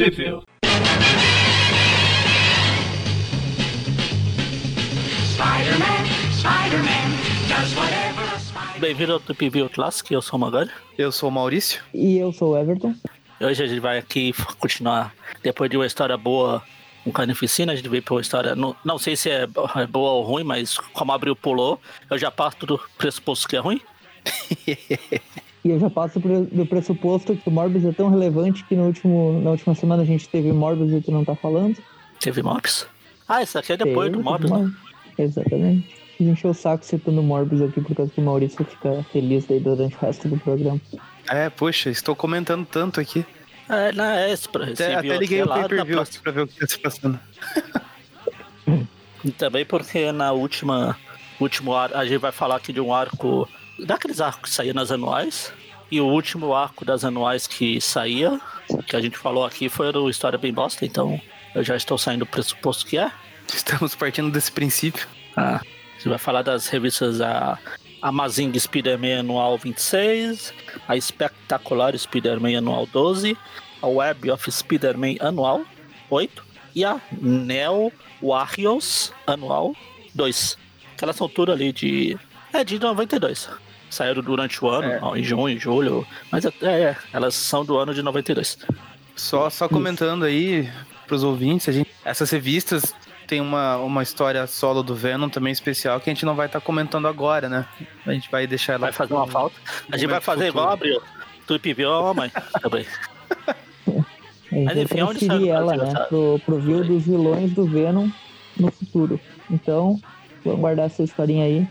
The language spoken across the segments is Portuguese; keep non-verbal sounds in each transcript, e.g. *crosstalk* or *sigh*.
Sheffield. Bem-vindo ao Tip View Classic, eu sou o Magalho. Eu sou o Maurício. E eu sou o Everton. E hoje a gente vai aqui continuar, depois de uma história boa com Carnificina, a gente veio pra uma história, não, não sei se é boa ou ruim, mas como abriu pulou, eu já parto do pressuposto que é ruim. *laughs* E eu já passo pro- do pressuposto que o Morbius é tão relevante que no último, na última semana a gente teve Morbius e tu não tá falando. Teve Morbius? Ah, isso aqui é depois do Teve Morbius, né? Exatamente. A gente encheu o saco citando Morbius aqui por causa que o Maurício fica feliz daí durante o resto do programa. É, poxa, estou comentando tanto aqui. É, não, é esse, pra- esse Até, até liguei o pay-per-view aqui pra ver o que tá se passando. *laughs* E também porque na última último ar, a gente vai falar aqui de um arco daqueles arcos que saía nas anuais e o último arco das anuais que saía que a gente falou aqui foi o história bem bosta então eu já estou saindo do pressuposto que é Estamos partindo desse princípio. ah, gente vai falar das revistas a Amazing Spider-Man anual 26 a Espetacular Spider-Man anual 12 a Web of Spider-Man anual 8 e a Neo Warriors anual 2 Aquelas são tudo ali de. É, de 92. Saíram durante o ano, É. em junho, julho. Mas é, é, elas são do ano de 92. Só, só comentando aí pros ouvintes, a gente, essas revistas tem uma, uma história solo do Venom também especial que a gente não vai estar comentando agora, né? A gente vai deixar ela. Vai fazer uma falta. A gente vai fazer futuro. igual abriu. Tu viu a mamãe também. *laughs* Mas enfim, onde saiu ela, Brasil, né, pro, pro view dos vilões do Venom no futuro. Então, vamos guardar essa historinha aí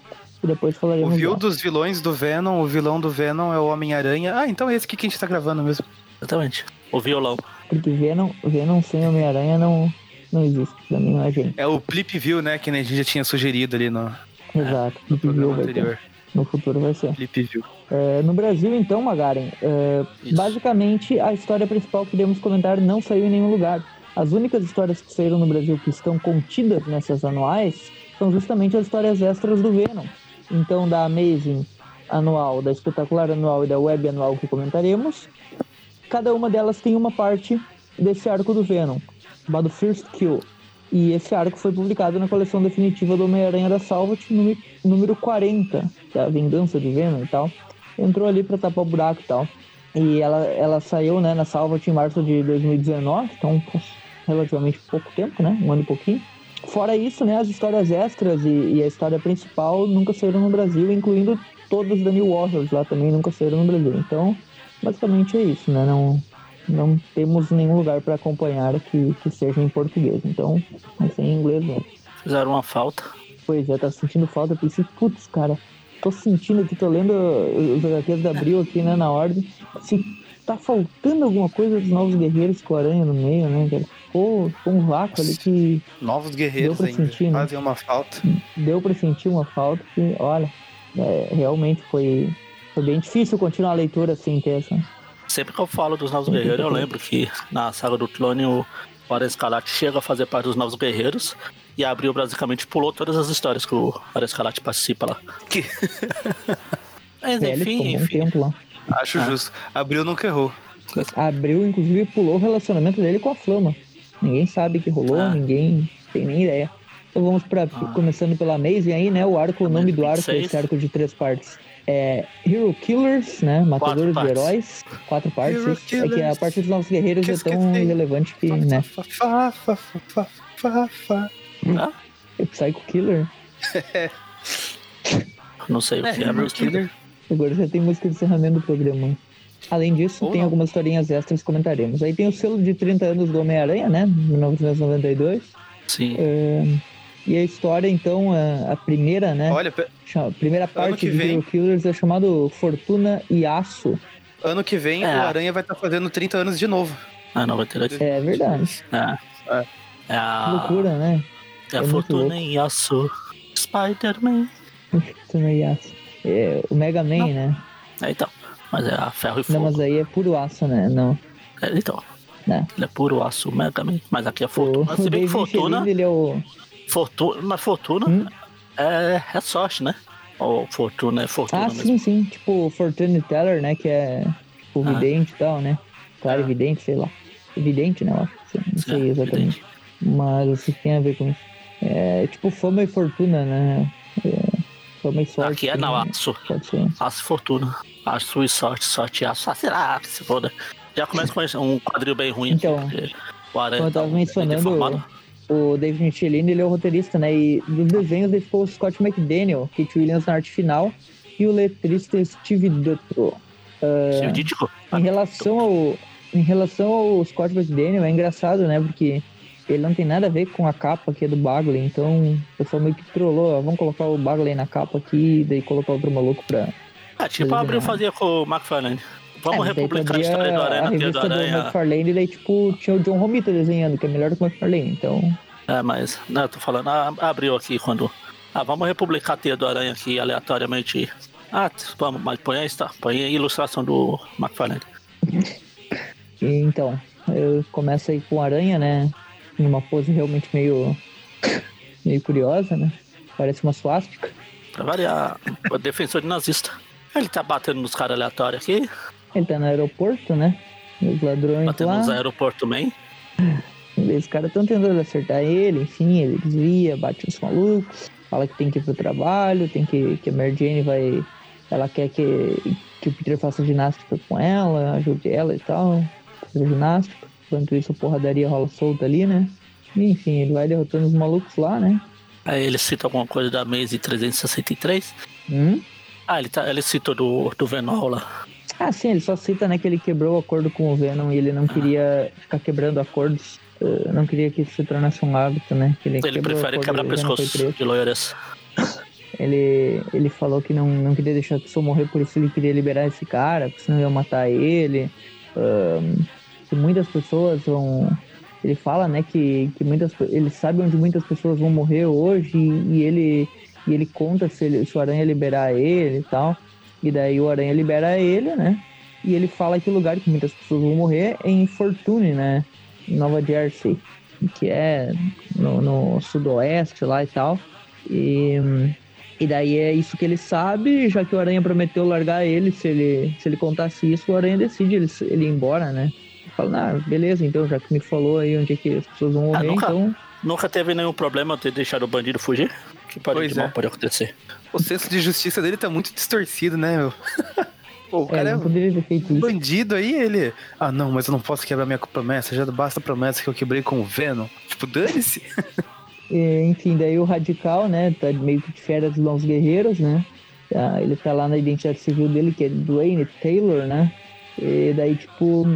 depois O falaremos view dela. dos vilões do Venom, o vilão do Venom é o Homem-Aranha. Ah, então é esse aqui que a gente tá gravando mesmo. Exatamente. O violão. Porque Venom, Venom sem Homem-Aranha não, não existe. Pra mim não é gente. É o Plip View, né? Que a gente já tinha sugerido ali no, Exato. no No, programa vai ter. anterior. no futuro vai ser. View. É, no Brasil, então, Magaren, é, basicamente a história principal que iremos comentar não saiu em nenhum lugar. As únicas histórias que saíram no Brasil que estão contidas nessas anuais são justamente as histórias extras do Venom. Então, da Amazing anual, da Espetacular anual e da Web anual que comentaremos, cada uma delas tem uma parte desse arco do Venom, chamado First Kill. E esse arco foi publicado na coleção definitiva do Homem-Aranha da Salvat, número, número 40, que é a Vingança de Venom e tal. Entrou ali pra tapar o buraco e tal. E ela, ela saiu né, na Salvat em março de 2019, então relativamente pouco tempo, né? Um ano e pouquinho. Fora isso, né, as histórias extras e, e a história principal nunca saíram no Brasil, incluindo todos da New Warriors lá também nunca saíram no Brasil. Então, basicamente é isso, né? Não, não temos nenhum lugar para acompanhar que, que seja em português. Então, vai ser em inglês mesmo. Fizeram uma falta. Pois é, tá sentindo falta. Eu pensei, putz, cara, tô sentindo aqui, tô lendo os HQs da Abril aqui, né, na ordem. Se tá faltando alguma coisa dos Novos Guerreiros com a aranha no meio, né, cara? Ficou um vácuo ali que Novos guerreiros Deu pra ainda. sentir, né? Fazem uma falta. deu pra sentir uma falta que, olha, é, realmente foi, foi bem difícil continuar a leitura sem ter essa. Sempre que eu falo dos Novos Guerreiros, eu lembro que na saga do clone o Aranha Escarlate chega a fazer parte dos Novos Guerreiros e abriu basicamente pulou todas as histórias que o Aranha Escarlate participa lá. Que- Mas É, ele ficou enfim, um enfim. tempo lá. Acho justo. Abril nunca errou. Abril, inclusive, pulou o relacionamento dele com a Flama. Ninguém sabe que rolou, Ah. ninguém tem nem ideia. Então vamos para começando pela Amazing aí, né? O arco, o nome do arco, 26. esse arco de três partes. É Hero Killers, né? Matadores de heróis. Quatro partes. Hero É que a parte dos Novos Guerreiros Que é tão esqueci. irrelevante que, né? Fa, fa, fa, fa. Ah, É Psycho Killer. *laughs* não sei o que é, Hero mas tudo bem. Killer. Agora já tem música de encerramento do programa. Além disso, Ou tem não. algumas historinhas extras que comentaremos. Aí tem o selo de 30 anos do Homem-Aranha, né? 1992. Sim. É, e a história, então, a, a primeira, né? Olha, pe- a primeira parte de vem- Killers é chamado Fortuna e Aço. ano que vem É. o Aranha vai estar fazendo 30 anos de novo. Ah, 92. É verdade. É. É. É a, Loucura, né? é a é Fortuna em Aço. Spider-Man. *laughs* Fortuna e Aço. É, o Mega Man, Não. né? É, então. Mas é a ferro e Não, fogo. mas aí é puro aço, né? Não. É, então. né? Ele é puro aço, Mega Man. Mas aqui é O, Fortuna. Se o bem que Fortuna. Feliz, ele é o... Fortuna, mas Fortuna Hum? é, é sorte, né? Ou Fortuna é Fortuna Ah, mesmo. sim, sim. Tipo, Fortune Teller, né? Que é tipo, Ah. vidente e tal, né? Claro, Ah. vidente, sei lá. evidente, né? Não sei É, exatamente. Mas o que tem a ver com isso? É tipo fama e fortuna, né? É, sorte. Aqui é não, né? aço. E fortuna. Aço e sorte, sorte aço. Ah, será que se foda? Já começa com um quadril bem ruim. Então, porque o Aranha eu tá tava bem mencionando. O David Michelin, ele é o roteirista, né? E dos desenhos ele ficou o Scott McDaniel, Kate Williams na arte final e o letrista Steve Dutro. Seu Dítico? Em relação ao em relação ao Scott McDaniel, é engraçado, né? Porque ele não tem nada a ver com a capa aqui do Bagley, então o pessoal meio que trollou, ó, vamos colocar o Bagley na capa aqui, daí colocar outro maluco pra... É, tipo, abriu é. fazia com o McFarlane. Vamos É, republicar a história do Aranha a do revista do Aranha. McFarlane, daí tipo, tinha o John Romita desenhando, que é melhor do que o McFarlane, então... É, mas, não, eu tô falando, ah, abriu aqui quando. Ah, vamos republicar a teia do aranha aqui aleatoriamente. Ah, vamos, mas põe a, esta- põe a ilustração do McFarlane. *laughs* Então, eu começo aí com o Aranha, né? Numa pose realmente meio... *laughs* meio curiosa, né? Parece uma suástica. Pra variar, o defensor de nazista. Ele tá batendo nos caras aleatórios aqui, Ele tá no aeroporto, né? Os ladrões batendo lá. nos aeroportos *laughs* também. Os caras estão tentando acertar ele, enfim, ele desvia, bate os malucos, fala que tem que ir pro trabalho, tem que, que a Mary Jane vai. Ela quer que, que o Peter faça ginástica com ela, ajude ela e tal, fazer ginástica. Enquanto isso, a porradaria rola solta ali, né? E, enfim, ele vai derrotando os malucos lá, né? Aí ele cita alguma coisa da Maze 363. Hum? Ah, ele, tá, ele citou do, do Venom lá. Ah, sim, ele só cita, né, que ele quebrou o acordo com o Venom e ele não queria ficar quebrando acordos. eh, não queria que isso se tornasse um hábito, né? Que Ele o prefere quebrar pescoço de loiras. *laughs* Ele, ele falou que não, não queria deixar a pessoa morrer, por isso ele queria liberar esse cara, porque senão ia matar ele. Ahn, que muitas pessoas vão. Ele fala, né, que, que muitas ele sabe onde muitas pessoas vão morrer hoje e, e ele e ele conta se, ele, se o Aranha liberar ele e tal. E daí o Aranha libera ele, né? E ele fala que o lugar que muitas pessoas vão morrer é em Fortune, né? Nova Jersey, que é no, no sudoeste lá e tal. E, e daí é isso que ele sabe, já que o Aranha prometeu largar ele, se ele, se ele contasse isso, o Aranha decide ele, ele ir embora, né? Fala, ah, beleza, então, já que me falou aí onde é que as pessoas vão morrer, nunca- então. Nunca teve nenhum problema ter deixado o bandido fugir? Que pode, Pois de mal é. pode acontecer. O senso de justiça dele tá muito distorcido, né, meu? *laughs* Pô, o É, cara é um isso. bandido aí, ele. Ah, não, mas eu não posso quebrar minha promessa, já basta a promessa que eu quebrei com o Venom. Tipo, dane-se. E, *laughs* enfim, daí o Radical, né, tá meio que de férias dos Novos Guerreiros, né? Ah, ele tá lá na identidade civil dele, que é Dwayne Taylor, né? E daí, tipo,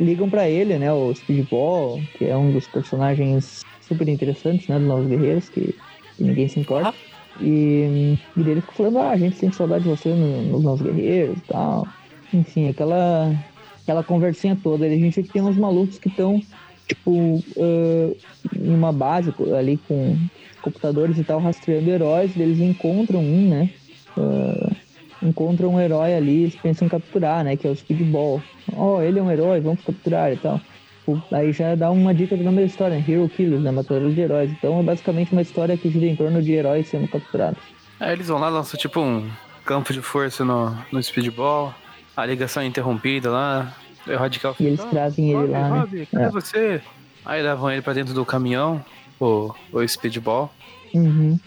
ligam pra ele, né, o Speedball, que é um dos personagens super interessantes, né, dos Novos Guerreiros, que, que ninguém se importa. E, e daí ele fica falando, ah, a gente sente saudade de você no- nos Novos Guerreiros e tal. Enfim, aquela, aquela conversinha toda. E a gente vê que tem uns malucos que estão, tipo, ah, em uma base ali com computadores e tal, rastreando heróis. Eles encontram um, né? Ah, encontram um herói ali, eles pensam em capturar, né? Que é o Speedball. Oh, ele é um herói, vamos capturar e tal. Aí já dá uma dica do nome da história, né? Hero Killers, né? Matadores de heróis. Então é basicamente uma história que gira em torno de heróis sendo capturados. Aí eles vão lá, lançam tipo um campo de força no, no speedball. A ligação é interrompida lá. O radical E eles "Ah, trazem ele Rob, lá, né? Rob, cadê É. você? Aí levam ele pra dentro do caminhão, o, o speedball. Uhum.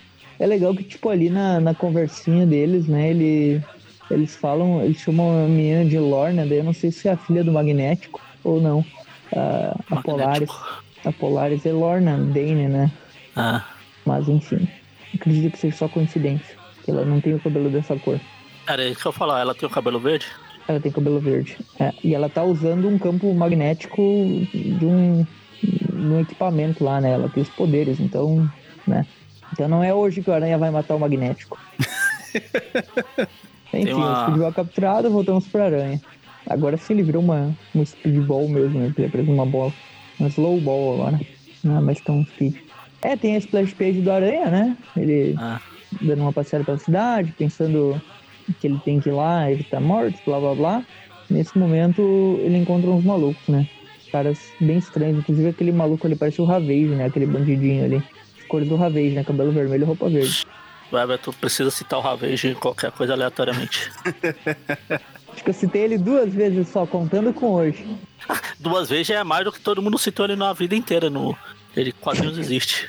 É legal que, tipo, ali na, na conversinha deles, né, ele, eles falam, eles chamam a menina de Lorna, daí eu não sei se é a filha do Magnético ou não. A, a Polaris. A Polaris é Lorna Dane, né? Ah, Mas enfim, acredito que seja só coincidência, que ela não tem o cabelo dessa cor. era isso que eu falar. Ela tem o cabelo verde? Ela tem cabelo verde. É, e ela tá usando um campo magnético de um, um equipamento lá, né? Ela tem os poderes, então, né? Então não é hoje que o Aranha vai matar o magnético. *laughs* Enfim, uma- o Speedball é capturado, voltamos pro Aranha. Agora sim ele virou uma, um Speedball mesmo, né? Ele é preso numa bola. Um slow ball agora. Não é mais tão speed. É, tem a splash page do Aranha, né? Ele Ah, dando uma passeada pela cidade, pensando que ele tem que ir lá evitar mortes, blá blá blá. Nesse momento ele encontra uns malucos, né? Caras bem estranhos, inclusive aquele maluco ali parece o Ravage, né? Aquele bandidinho ali. Cores do Ravage, né? Cabelo vermelho e roupa verde. o Everton precisa citar o Ravage em qualquer coisa aleatoriamente. Acho que eu citei ele duas vezes só, contando com hoje. *laughs* Duas vezes é mais do que todo mundo citou ele na vida inteira. No... Ele quadrinhos existe.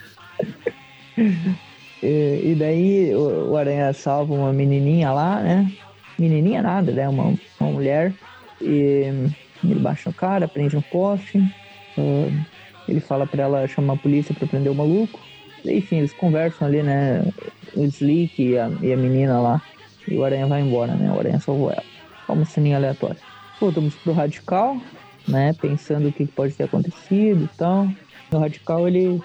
*laughs* E, e daí o, o Aranha salva uma menininha lá, né? Menininha nada, né? Uma, uma mulher. E ele baixa o cara, prende um poste. ah, ele fala pra ela chamar a polícia pra prender o maluco. Enfim, eles conversam ali, né? O Slick e a, e a menina lá. E o Aranha vai embora, né? O Aranha salvou ela. Uma ceninha aleatória. Voltamos pro Radical, né? Pensando o que pode ter acontecido e tal. O Radical, ele,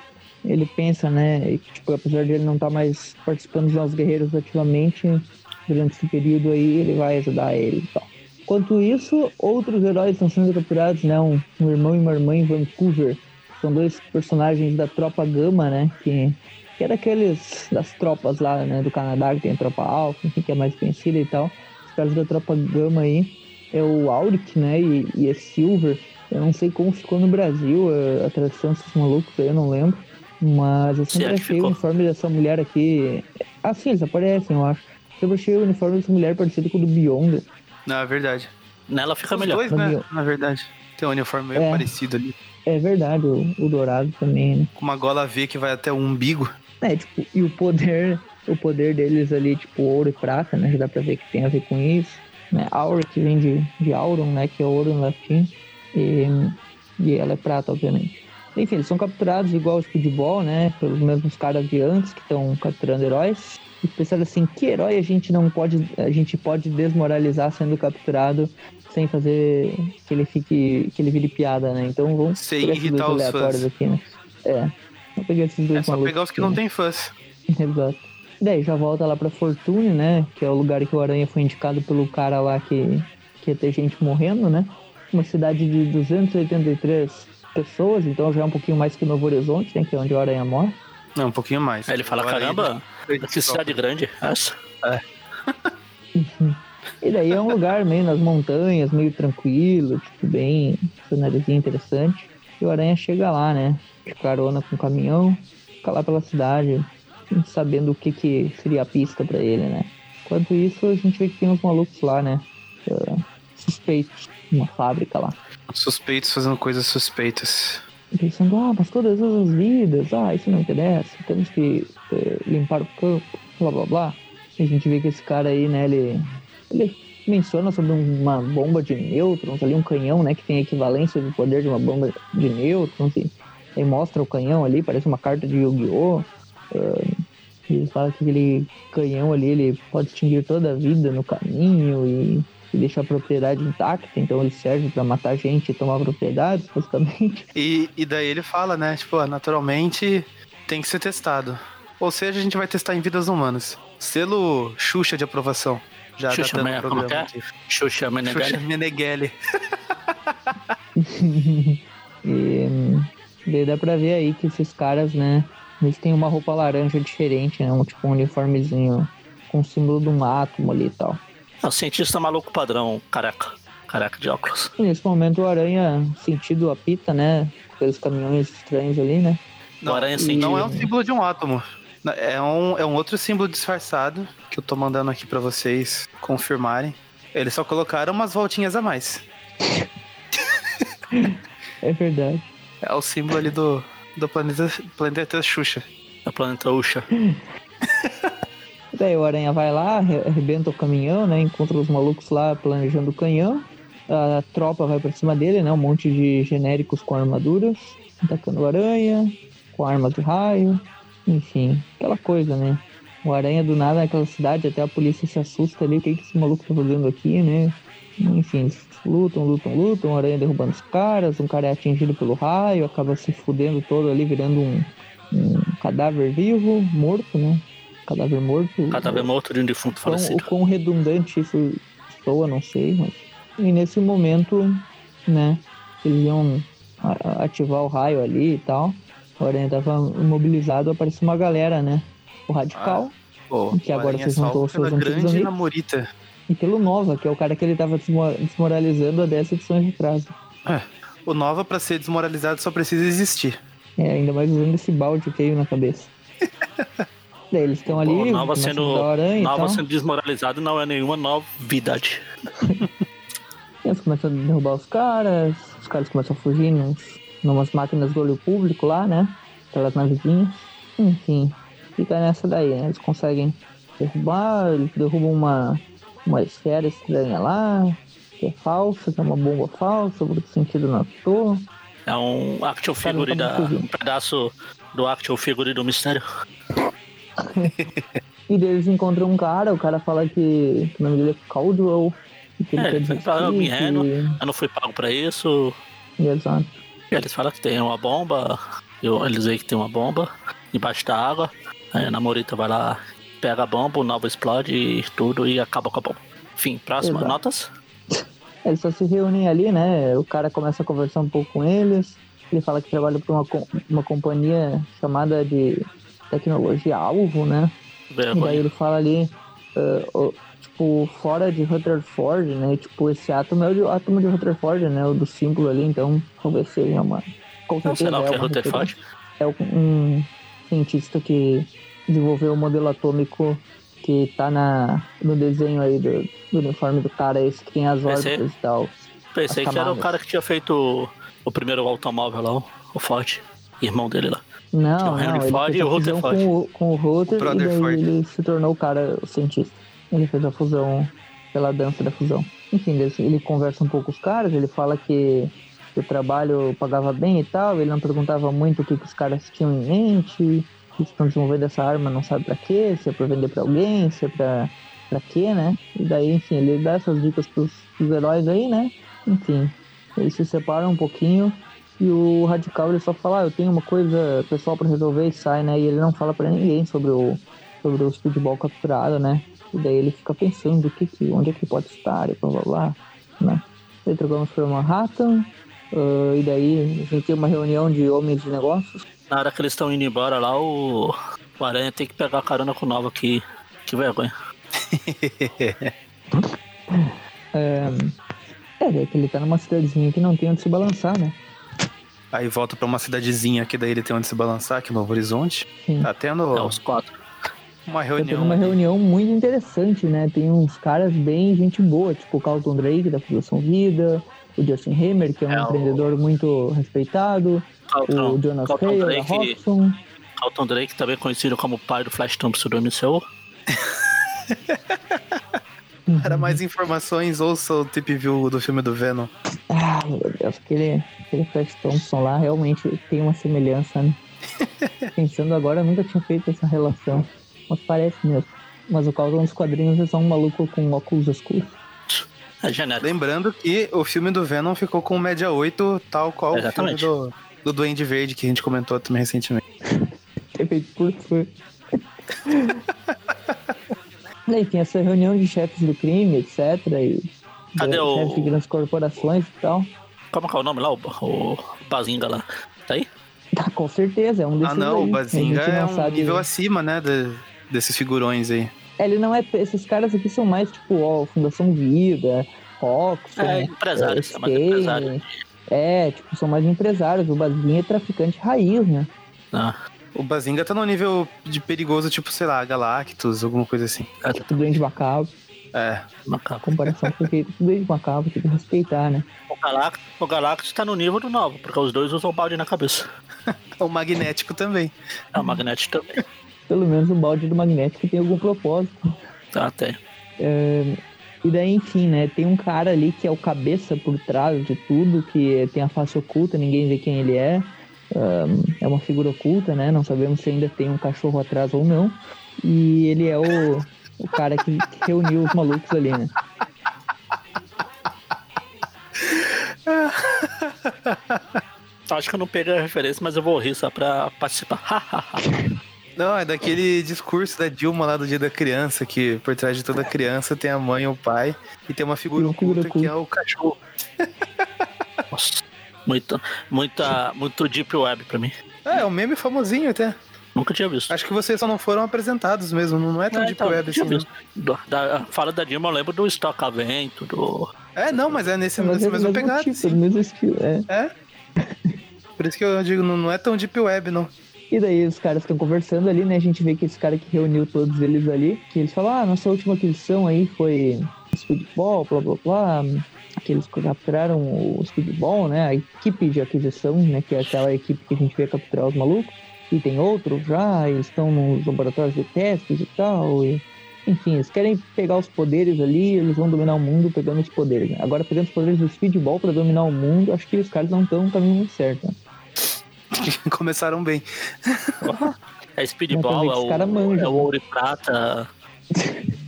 ele pensa, né? que, Tipo, apesar de ele não estar mais participando dos Novos Guerreiros ativamente, durante esse período aí, ele vai ajudar ele e tal. Enquanto isso, outros heróis estão sendo capturados, né? Um, um irmão e uma irmã em Vancouver. São dois personagens da Tropa Gama, né? Que, que é daqueles das tropas lá, né? Do Canadá, que tem a Tropa Alpha, enfim, que é mais conhecida e tal. Os caras da Tropa Gama aí é o Auric, né? E, e é Silver. Eu não sei como ficou no Brasil a, a tradução desses malucos aí, eu não lembro. Mas eu sempre Certo, achei o uniforme dessa mulher aqui. Ah, sim, eles aparecem, eu acho. Sempre achei o uniforme dessa mulher parecido com o do Beyond. Não, é verdade. Nela fica Os melhor. dois, né? Na verdade. Tem um uniforme meio É. parecido ali. É verdade, o, o dourado também, né? Com uma gola V que vai até o umbigo. É, tipo, e o poder, o poder deles ali, tipo, ouro e prata, né? Já dá pra ver que tem a ver com isso. Né? Aura, que vem de, de Auron, né? Que é ouro em latim. E, e ela é prata, obviamente. Enfim, eles são capturados igual o Speedball, né? Pelos mesmos caras de antes que estão capturando heróis. E pensaram assim, que herói a gente não pode. A gente pode desmoralizar sendo capturado sem fazer que ele fique. que ele vire piada, né? Então vamos Sem pegar esses irritar dois os aleatórios fãs. aqui, né? É. Vamos pegar esses dois É só pegar os que aqui, não né? tem fãs. *laughs* Exato. Daí já volta lá pra Fortune, né? Que é o lugar que o Aranha foi indicado pelo cara lá que, que ia ter gente morrendo, né? Uma cidade de 283 pessoas, então já é um pouquinho mais que Novo Horizonte, né? Que é onde o Aranha mora. Não, um pouquinho mais. Aí ele fala, caramba, que cidade grande. Essa? E daí é um lugar meio nas montanhas, meio tranquilo, tipo, bem cenáriozinho interessante. E o Aranha chega lá, né? De carona com o caminhão, fica lá pela cidade, sabendo o que, que seria a pista pra ele, né? Enquanto isso, a gente vê que tem uns malucos lá, né? ah, suspeitos, uma fábrica lá. Suspeitos fazendo coisas suspeitas. E Pensando, ah, mas todas as vidas, ah, isso não interessa, temos que eh, limpar o campo, blá blá blá. E a gente vê que esse cara aí, né, ele, ele menciona sobre uma bomba de nêutrons, ali um canhão, né, que tem a equivalência do poder de uma bomba de nêutrons, e mostra o canhão ali, parece uma carta de Yu-Gi-Oh! E ele fala que aquele canhão ali, ele pode extinguir toda a vida no caminho e, e deixar a propriedade intacta, então ele serve pra matar gente e tomar propriedades, *laughs* basicamente. E, e daí ele fala, né? Tipo, ah, naturalmente tem que ser testado. Ou seja, a gente vai testar em vidas humanas. Selo Xuxa de aprovação. Já Xuxa, datando mas o como é? aqui. Xuxa Meneghel. Xuxa Meneghelli. *laughs* E hum, daí dá pra ver aí que esses caras, né? Eles têm uma roupa laranja diferente, né? Um, tipo um uniformezinho com o símbolo de um átomo ali e tal. É o cientista maluco padrão, careca. Careca de óculos. E nesse momento o Aranha, sentido apita, né? Pelos caminhões estranhos ali, né? O Aranha e- sentiu. Não é um símbolo de um átomo. É um, é um outro símbolo disfarçado que eu tô mandando aqui pra vocês confirmarem. Eles só colocaram umas voltinhas a mais. *laughs* É verdade. É o símbolo ali do, do planeta, planeta Xuxa. É o planeta Uxa. *laughs* Daí o Aranha vai lá, arre- arrebenta o caminhão, né? Encontra os malucos lá planejando o canhão. A tropa vai pra cima dele, né? Um monte de genéricos com armaduras, atacando o Aranha, com armas de raio, enfim, aquela coisa, né? O Aranha do nada naquela cidade, até a polícia se assusta ali, o que, que esse maluco tá fazendo aqui, né? Enfim, eles lutam, lutam, lutam, o Aranha derrubando os caras, um cara é atingido pelo raio, acaba se fudendo todo ali, virando um, um cadáver vivo, morto, né? Cadáver morto. Cadáver morto de um defunto Quão, o falecido. quão redundante isso soa, não sei, mas. E nesse momento, né, eles iam ativar o raio ali e tal. O Aranha tava imobilizado, apareceu uma galera, né? O Radical Pô, Que o agora vocês juntou salvo os seus antigos grande amigos. namorita. e pelo Nova, que é o cara que ele tava desmo- desmoralizando há 10 edições atrás. É, o Nova, pra ser desmoralizado, só precisa existir. É, ainda mais usando esse balde feio na cabeça. *laughs* Daí eles estão ali, Pô, Nova sendo, Nova sendo desmoralizado não é nenhuma novidade. *laughs* começam a derrubar os caras, os caras começam a fugir nos, numas máquinas do olho público lá, né? Aquelas navezinhas. Enfim, fica nessa daí, né? Eles conseguem derrubar, eles derrubam uma, uma esfera estranha lá, que é falsa, que é uma bomba falsa, por sentido na toa. É um action figure tá da. muito Um pedaço do action figure do mistério. *laughs* E eles encontram um cara, o cara fala que, que o nome dele é Caldwell, que ele É, quer ele desistir, "Eu me rendo." que... Eu não fui pago pra isso. Exato. Eles falam que tem uma bomba. Eu, eles veem que tem uma bomba embaixo da água. Aí a namorita vai lá, pega a bomba, o Nova explode e tudo e acaba com a bomba. Enfim, próxima, Exato. notas? Eles só se reúnem ali, né? O cara começa a conversar um pouco com eles. Ele fala que trabalha por uma, uma companhia chamada de tecnologia alvo, né? E daí ele fala ali, o- tipo, fora de Rutherford, né? Tipo, esse átomo é o de- átomo de Rutherford, né? O do símbolo ali, então talvez seja uma. Com Não sei certeza lá o é que é Rutherford. é um cientista que desenvolveu o modelo atômico que tá na, no desenho aí do, do uniforme do cara, esse que tem as Esse é- órbitas e tal. Pensei que era o cara que tinha feito o, o primeiro automóvel lá, o, Ford. Irmão dele lá. Tinha Não, o Henry não, ele Ford fez e a o Rutherford. com o, com o Ruther O e daí Ford. ele se tornou o cara, o cientista. Ele fez a fusão pela dança da fusão. Enfim, ele, conversa um pouco com os caras, ele fala que, o trabalho pagava bem e tal, ele não perguntava muito o que, que os caras tinham em mente, que estão desenvolvendo essa arma não sabe pra quê, se é pra vender pra alguém, se é pra quê, né? E daí, enfim, ele dá essas dicas pros, pros heróis aí, né? Enfim, eles se separam um pouquinho e o Radical ele só fala, ah, eu tenho uma coisa pessoal pra resolver e sai, né? E ele não fala pra ninguém sobre o, sobre o speedball capturado, né? E daí ele fica pensando o que que, onde é que pode estar e blá blá blá, né? Daí trocamos pra Manhattan, ah, e daí a gente tem uma reunião de homens de negócios. Na hora que eles estão indo embora lá, o, o Aranha tem que pegar a carona com o Nova, que, que vergonha. *laughs* É, é, daí que ele tá numa cidadezinha que não tem onde se balançar, né? Aí volta pra uma cidadezinha que daí ele tem onde se balançar, que é Novo Horizonte. Sim. Tá tendo É os quatro. Uma tendo reunião. uma reunião muito interessante, né? Tem uns caras bem gente boa, tipo o Carlton Drake da Fundação Vida, o Justin Hammer, que é um É, o- empreendedor muito respeitado, Carlton, o Jonas Carlton Hale, da Drake, Robson. Carlton Drake, também conhecido como pai do Flash Thompson do MCU. Para mais informações, ouça o tip view do filme do Venom. Ah, meu Deus, aquele, aquele Flash Thompson lá realmente tem uma semelhança, né? *laughs* Pensando agora, eu nunca tinha feito essa relação. Mas parece mesmo. Mas o Carlton dos quadrinhos é só um maluco com óculos escuros. *laughs* Lembrando que o filme do Venom ficou com média 8, tal qual Exatamente. o filme do, do Duende Verde, que a gente comentou também recentemente. *laughs* Daí tem *laughs* essa reunião de chefes do crime, etc. E Cadê o- chefes de grandes corporações e tal. Como que é o nome lá? O, o Bazinga lá. Tá aí? Tá, com certeza, é um desses Ah, não, aí. o Bazinga é um sabe- nível acima, né, de- desses figurões aí. É, Ele não é. Esses caras aqui são mais tipo, ó, Fundação Vida, Roxxon. É, empresários, é mais empresário. É, tipo, são mais empresários. O Bazinga é traficante raiz, né? Ah, O Bazinga tá no nível de perigoso, tipo, sei lá, Galactus, alguma coisa assim. é, Tipo, doente macabro. É. macaco. Comparação feita *laughs* com doente macabro, tem que respeitar, né? O Galactus, o Galactus tá no nível do Nova, porque os dois usam balde na cabeça. *laughs* O magnético também. É o Magnetic também. Pelo menos o balde do magnético tem algum propósito. Tá, tem. É, e daí, enfim, né? Tem um cara ali que é o cabeça por trás de tudo, que tem a face oculta, ninguém vê quem ele é. É uma figura oculta, né? Não sabemos se ainda tem um cachorro atrás ou não. E ele é o, o cara que, que reuniu os malucos ali, né? *laughs* Acho que eu não peguei a referência, mas eu vou rir só pra participar. *laughs* Não, é daquele discurso da Dilma lá do Dia da Criança, que por trás de toda criança tem a mãe e o pai, e tem uma figura oculta que é o cachorro. Nossa. Muita, muita, muito Deep Web pra mim. É, é um meme famosinho até. Nunca tinha visto. Acho que vocês só não foram apresentados mesmo, não é tão É, deep então, web assim. visto. Da, da- fala da Dilma, eu lembro do Estocavento, do. É, não, mas é nesse, Mas nesse é mesmo mesmo pegado. tipo, sim. do mesmo estilo, é. É. Por isso que eu digo, não, não é tão deep web, não. E daí os caras estão conversando ali, né? A gente vê que esse cara que reuniu todos eles ali, que eles falam, ah, nossa última aquisição aí foi Speedball, blá blá blá, que eles capturaram o Speedball, né? A equipe de aquisição, né? Que é aquela equipe que a gente vê capturar os malucos. E tem outros já, eles estão nos laboratórios de testes e tal. E, enfim, eles querem pegar os poderes ali, eles vão dominar o mundo pegando os poderes. Né? Agora, pegando os poderes do Speedball para dominar o mundo, acho que os caras não estão no caminho muito certo. Né? *laughs* Começaram bem. É Speedball, é cara o, manja, é o né? ouro e prata. *laughs*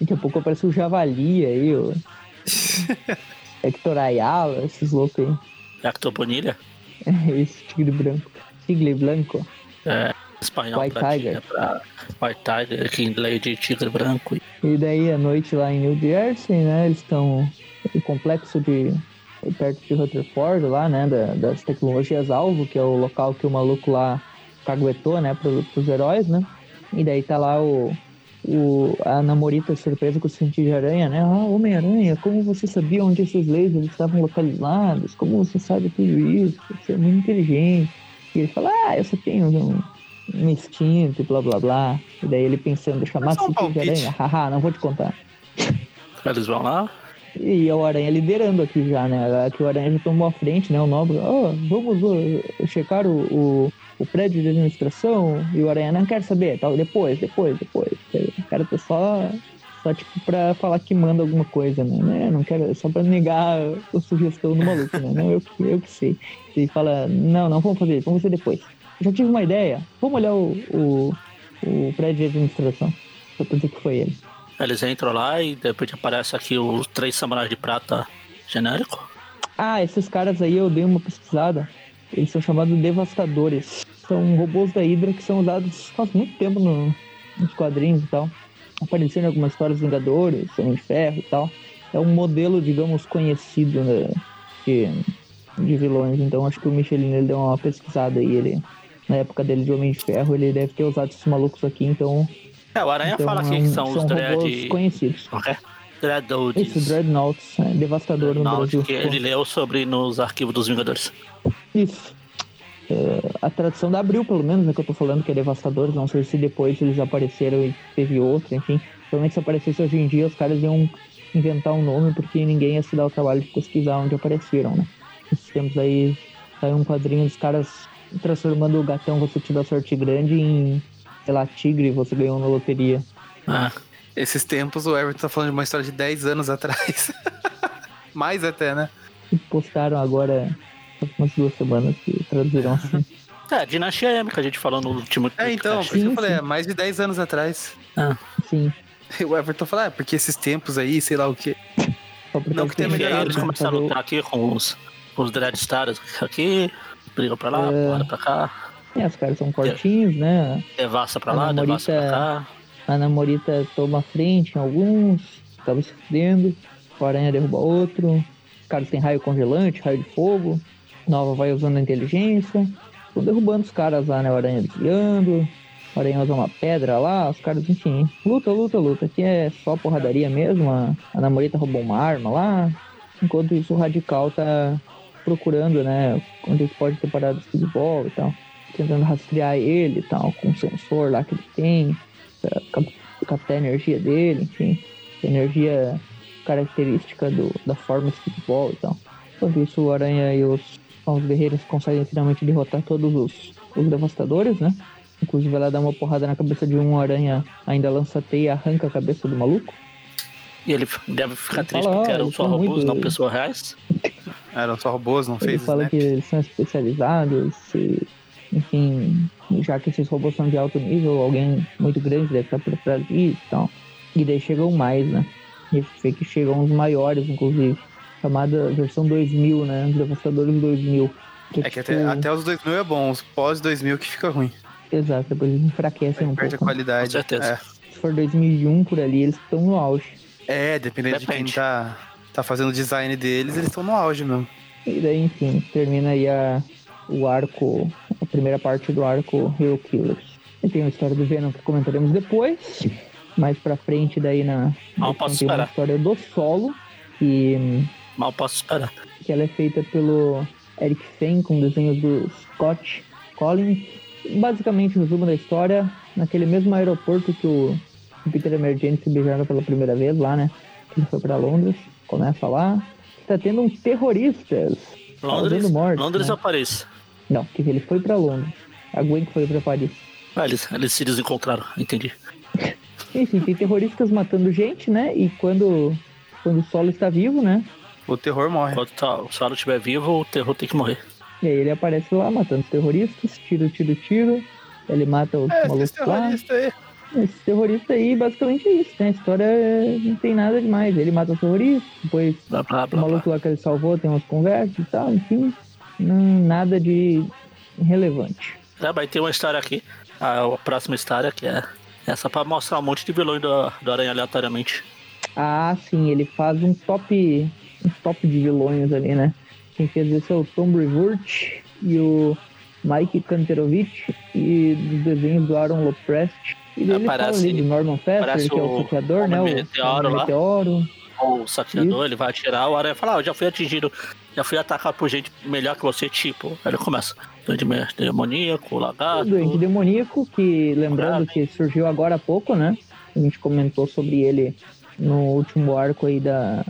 Daqui a pouco aparece o Javali aí, o *laughs* Hector Ayala, esses loucos aí. Hector Bonilha. Esse tigre branco. Tigre branco. É, espanhol White pra, Tiger. pra White Tiger, que em inglês de tigre branco. E daí, à noite lá em New Jersey, né? Eles estão no complexo de. Perto de Rutherford, lá, né? da- das tecnologias alvo, que é o local que o maluco lá caguetou, né? Pro, pros heróis, né? E daí tá lá o. o a Namorita surpresa com o sentido de aranha, né? Ah, Homem-Aranha, como você sabia onde esses lasers estavam localizados? Como você sabe tudo isso? Você é muito inteligente. E ele fala, ah, eu só tenho um, um instinto e blá blá blá. E daí ele pensando, chamar sentido de palpite. aranha? Haha, não vou te contar. Eles vão lá. E o Aranha liderando aqui já, né? Aqui o Aranha já tomou a frente, né? O Nobre, ó, vamos checar o, o, o prédio de administração. E o Aranha não quer saber, tal, depois, depois, depois. O cara tá só, só tipo pra falar que manda alguma coisa, né? né? Não quero, só pra negar a sugestão do maluco, né? Não, eu, eu que sei. E fala, não, não, vamos fazer vamos fazer depois. Já tive uma ideia, vamos olhar o, o, o prédio de administração. Só pra dizer que foi ele. Eles entram lá e de repente aparece aqui os três samurais de prata genérico. Ah, esses caras aí eu dei uma pesquisada. Eles são chamados devastadores. São robôs da Hydra que são usados faz muito tempo no, nos quadrinhos e tal. Apareceram em algumas histórias Vingadores, Homem de Ferro e tal. É um modelo, digamos, conhecido né, de, de vilões. Então acho que o Michelin ele deu uma pesquisada aí. Ele, na época dele de Homem de Ferro, ele deve ter usado esses malucos aqui. Então, É, o Aranha então fala é que um- são os dread. conhecidos. Ok? Dreadouts. Esse Dreadnoughts, é, devastador no Dreadnought, Brasil. que ele leu sobre nos arquivos dos Vingadores. Isso. É, a tradução da Abril, pelo menos, é que eu tô falando que é Devastadores. Não sei se depois eles apareceram e teve outro, enfim. Provavelmente se aparecesse hoje em dia, os caras iam inventar um nome porque ninguém ia se dar o trabalho de pesquisar onde apareceram, né? Esses tempos aí saiu um quadrinho dos caras transformando o gatão Você Te Dá Sorte Grande em, sei lá, tigre você ganhou na loteria. Ah, Esses tempos o Everton tá falando de uma história de 10 anos atrás. *laughs* Mais até, né? E postaram agora, umas duas semanas que traduziram assim. é, Dinastia M que a gente falou no último É, então, por podcast. isso que eu Sim, falei, sim. é mais de 10 anos atrás. Sim. E o Everton falou, ah, porque esses tempos aí, sei lá o quê. Não que tenha melhorado, eles né? começaram a lutar aqui com os, com os Dread Stars aqui, brigam pra lá, É. porrada pra cá, É, os caras são fortinhos, né? devassa pra lá, Namorita- devassa pra cá. A namorita toma frente em alguns, acaba se fudendo. O aranha derruba outro. Os caras têm raio congelante, raio de fogo. Nova vai usando a inteligência. Estão derrubando os caras lá, né? O aranha desviando. O aranha usa uma pedra lá. Os caras, enfim. Luta, luta, luta. Aqui é só porradaria mesmo. A, a namorita roubou uma arma lá. Enquanto isso, o radical tá procurando, né? Onde ele pode ter parado o futebol e tal. Tentando rastrear ele e tal, com o sensor lá que ele tem captar a energia dele, enfim, energia característica do, da forma de futebol e tal. Enquanto isso, o Aranha e os, os guerreiros conseguem finalmente derrotar todos os, os devastadores, né? Inclusive ela dá uma porrada na cabeça de um, o Aranha ainda lança a teia e arranca a cabeça do maluco. E ele deve ficar Ele triste fala, porque "Ah, eram só robôs, muito- não pessoas reais. Eram só robôs, não Ele fez, fala né? que eles são especializados, e, enfim, já que esses robôs são de alto nível, alguém muito grande deve estar por trás disso e tal. E daí chegam mais, né? E a gente vê que chegam os maiores, inclusive. Chamada versão 2000, né? Devastadores 2000. É que tipo- até, até os 2000 é bom, os pós 2000 que fica ruim. Exato, depois eles enfraquecem um Perde a pouco. né? qualidade. Com certeza. Se for 2001 por ali, eles estão no auge. É, é dependendo de Depende. quem tá, tá fazendo o design deles, eles estão no auge mesmo. E daí, enfim, termina aí a, o arco, a primeira parte do arco Hero Killers. E tem a história do Venom que comentaremos depois. Mais pra frente, daí na. Mal posso tem esperar. história do solo, que, Mal posso esperar. que ela é feita pelo Eric Fenn, com desenhos do Scott Collins. Basicamente, resumo da história, naquele mesmo aeroporto que o Peter e Jane se beijaram pela primeira vez lá, né? Ele foi pra Londres, começa lá. Tá tendo um terroristas Londres, causando morte. Londres né? ou Não, que ele foi pra Londres. A Gwen que foi pra Paris. Ah, eles, eles se desencontraram, entendi. *laughs* Enfim, tem terroristas matando gente, né? E quando, quando o solo está vivo, né? O terror morre. Enquanto tá- o Solo estiver vivo, o terror tem que morrer. E aí ele aparece lá matando os terroristas, tiro, tiro, tiro. Ele mata os É, malucos esse lá. terrorista aí. Esse terrorista aí, basicamente é isso, né? A história não tem nada demais. Ele mata os terroristas, depois Blá, blá, o blá, blá. maluco lá que ele salvou tem umas conversas e tal, enfim. Não, nada de relevante. É, vai ter uma história aqui, a, a próxima história, que é essa pra mostrar um monte de vilões do, do Aranha aleatoriamente. Ah, sim, ele faz um top, um top de vilões ali, né? Quem fez isso é o Tom Brevoort e o Mike Kanterovich e dos desenhos do Aaron Loprest. E daí ele fala Aparece- ali do Norman Fester, aparece que é o o saqueador, né? O Meteoro lá. Meteoro. O saqueador, ele vai atirar, o Aranha fala, ah, eu já fui atingido, já fui atacado por gente melhor que você, tipo. Aí ele começa, doente demoníaco, lagarto, Doente Demoníaco, que lembrando que surgiu agora há pouco, né? A gente comentou sobre ele no último arco aí da,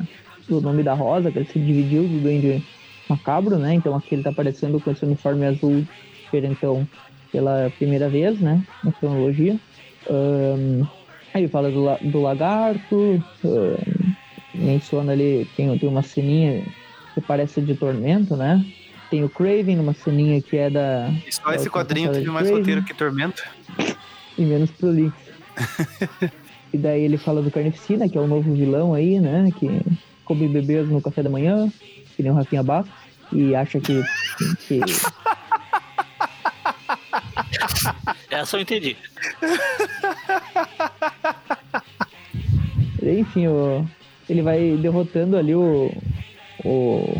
do Nome da Rosa, que ele se dividiu do Duende Macabro, né? Então aqui ele tá aparecendo com esse uniforme azul diferentão pela primeira vez, né? Na cronologia. Ahn, aí fala do, do lagarto, ahn, menciona ali, tem, tem uma ceninha que parece de tormento, né? Tem o Craven numa ceninha que é da, E só esse última quadrinho teve mais Craven. roteiro que Tormento. e menos prolixo. *laughs* e daí ele fala do Carnificina, que é o novo vilão aí, né? Que come bebês no café da manhã, que nem o Rafinha Bastos, e acha que. que *laughs* essa eu entendi. enfim, o, ele vai derrotando ali o, o,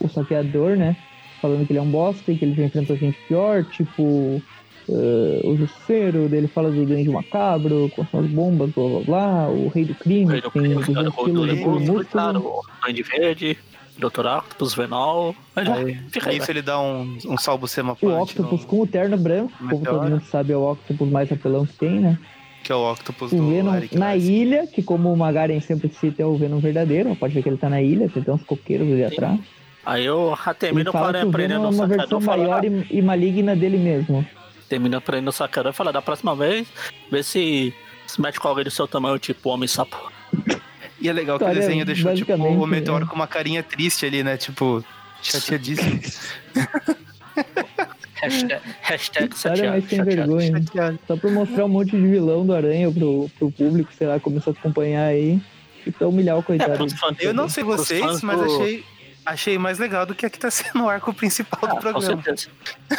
o saqueador, né? Falando que ele é um bosta e que ele já enfrentou gente pior, tipo. eh, o Jusceiro, daí ele fala do Duende Macabro, com suas bombas, blá blá blá, o Rei do Crime, O Rei que do tem Crime, 200 o puro Músculo, claro, o Duende Verde, Dr. Octopus. Mas já, Aí, fica aí, nisso vai. ele dá um, um salvo O semapante, Octopus com o terno branco, como todo mundo sabe, é o Octopus mais apelão que tem, né? Que é o Octopus O do Venom Eric na Larsen. ilha, que como o Magaren sempre cita, é o Venom verdadeiro. Pode ver que ele tá na ilha, tem até uns coqueiros ali atrás. Aí eu termino com a fala que Aranha o Venom prendendo é uma versão maior e, e maligna dele mesmo. termina prendendo o sacador e fala, da próxima vez, vê se se mete com alguém do seu tamanho, tipo Homem-Sapo. E é legal que o desenho deixou tipo, o Meteoro é. com uma carinha triste ali, né? Tipo, chateadíssimo. *laughs* Hashtag, hashtag mais chateado, sem chateado. vergonha. Chateado. Só pra mostrar um monte de vilão do Aranha pro, pro público, sei lá, começou a acompanhar aí. E pra humilhar o É, coitado. pros fãs, Eu não sei vocês, fãs mas do- achei, achei mais legal do que a que tá sendo o arco principal Ah, do com programa. certeza.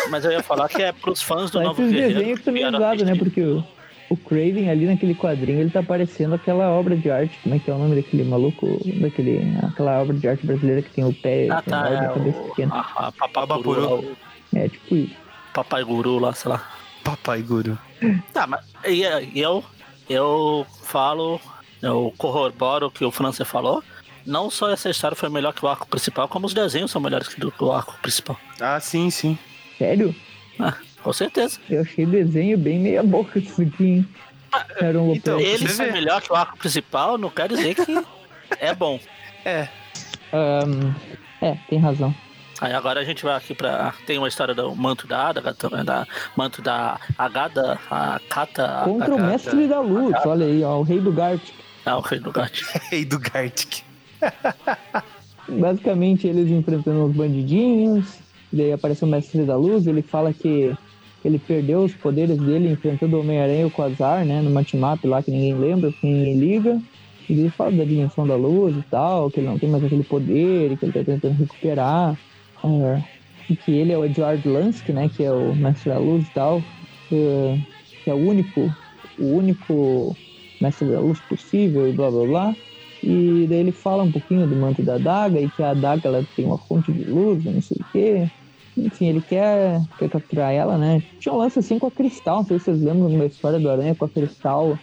Mas eu ia falar que é pros fãs do Mas Novo esses Guerreiro. desenhos que também usados, né? Porque o, o Craven ali naquele quadrinho, ele tá parecendo aquela obra de arte. Como é que é o nome daquele maluco? Daquele, aquela obra de arte brasileira que tem o pé Ah, tá. e É a cabeça o, pequena. a, a. É tipo isso. Papai Guru lá, sei lá. Papai Guru. Tá, mas eu, eu falo, eu corroboro o que o França falou. Não só essa história foi melhor que o arco principal, como os desenhos são melhores que o arco principal. Ah, sim, sim. Sério? Ah, com certeza. Eu achei o desenho bem meia boca disso aqui, hein? Era um então. Ele ser melhor que o arco principal não quer dizer que *laughs* é bom. É, Ahn, é, tem razão. Aí agora a gente vai aqui pra. Tem uma história do manto da também, da manto da Agada, a Kata. Contra o mestre da luz, olha aí, ó, o rei do Gartic. Ah, o rei do gato. *laughs* rei do Gartic. Basicamente, eles enfrentando os bandidinhos. Daí aparece o mestre da luz. Ele fala que ele perdeu os poderes dele enfrentando o Homem-Aranha e o Quasar, né? No matmap lá que ninguém lembra, que ninguém liga. E ele fala da dimensão da luz e tal, que ele não tem mais aquele poder e que ele tá tentando recuperar. Que ele é o Edward Lansky, né? Que é o mestre da luz e tal. é, que é o único, o único mestre da luz possível e blá blá blá. E daí ele fala um pouquinho do manto da adaga e que a adaga ela tem uma fonte de luz, não sei o quê. Enfim, ele quer, quer capturar ela, né? Tinha um lance assim com a Cristal, não sei se vocês lembram da história do Aranha com a Cristal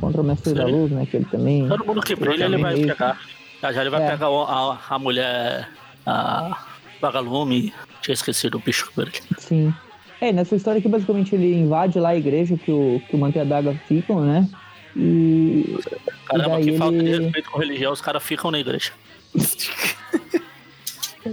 contra o Mestre da. Luz, né? Que ele também. Todo mundo que brilha, ele vai também pegar. Já já ele vai É. pegar o- a, a mulher. A vagalume. Tinha esquecido o bicho verde. Sim. É, nessa história aqui, basicamente, ele invade lá a igreja que o, que o Manto e a Adaga ficam, né? E, Caramba, daí que falta de ele- respeito com religião, os caras ficam na igreja. *laughs*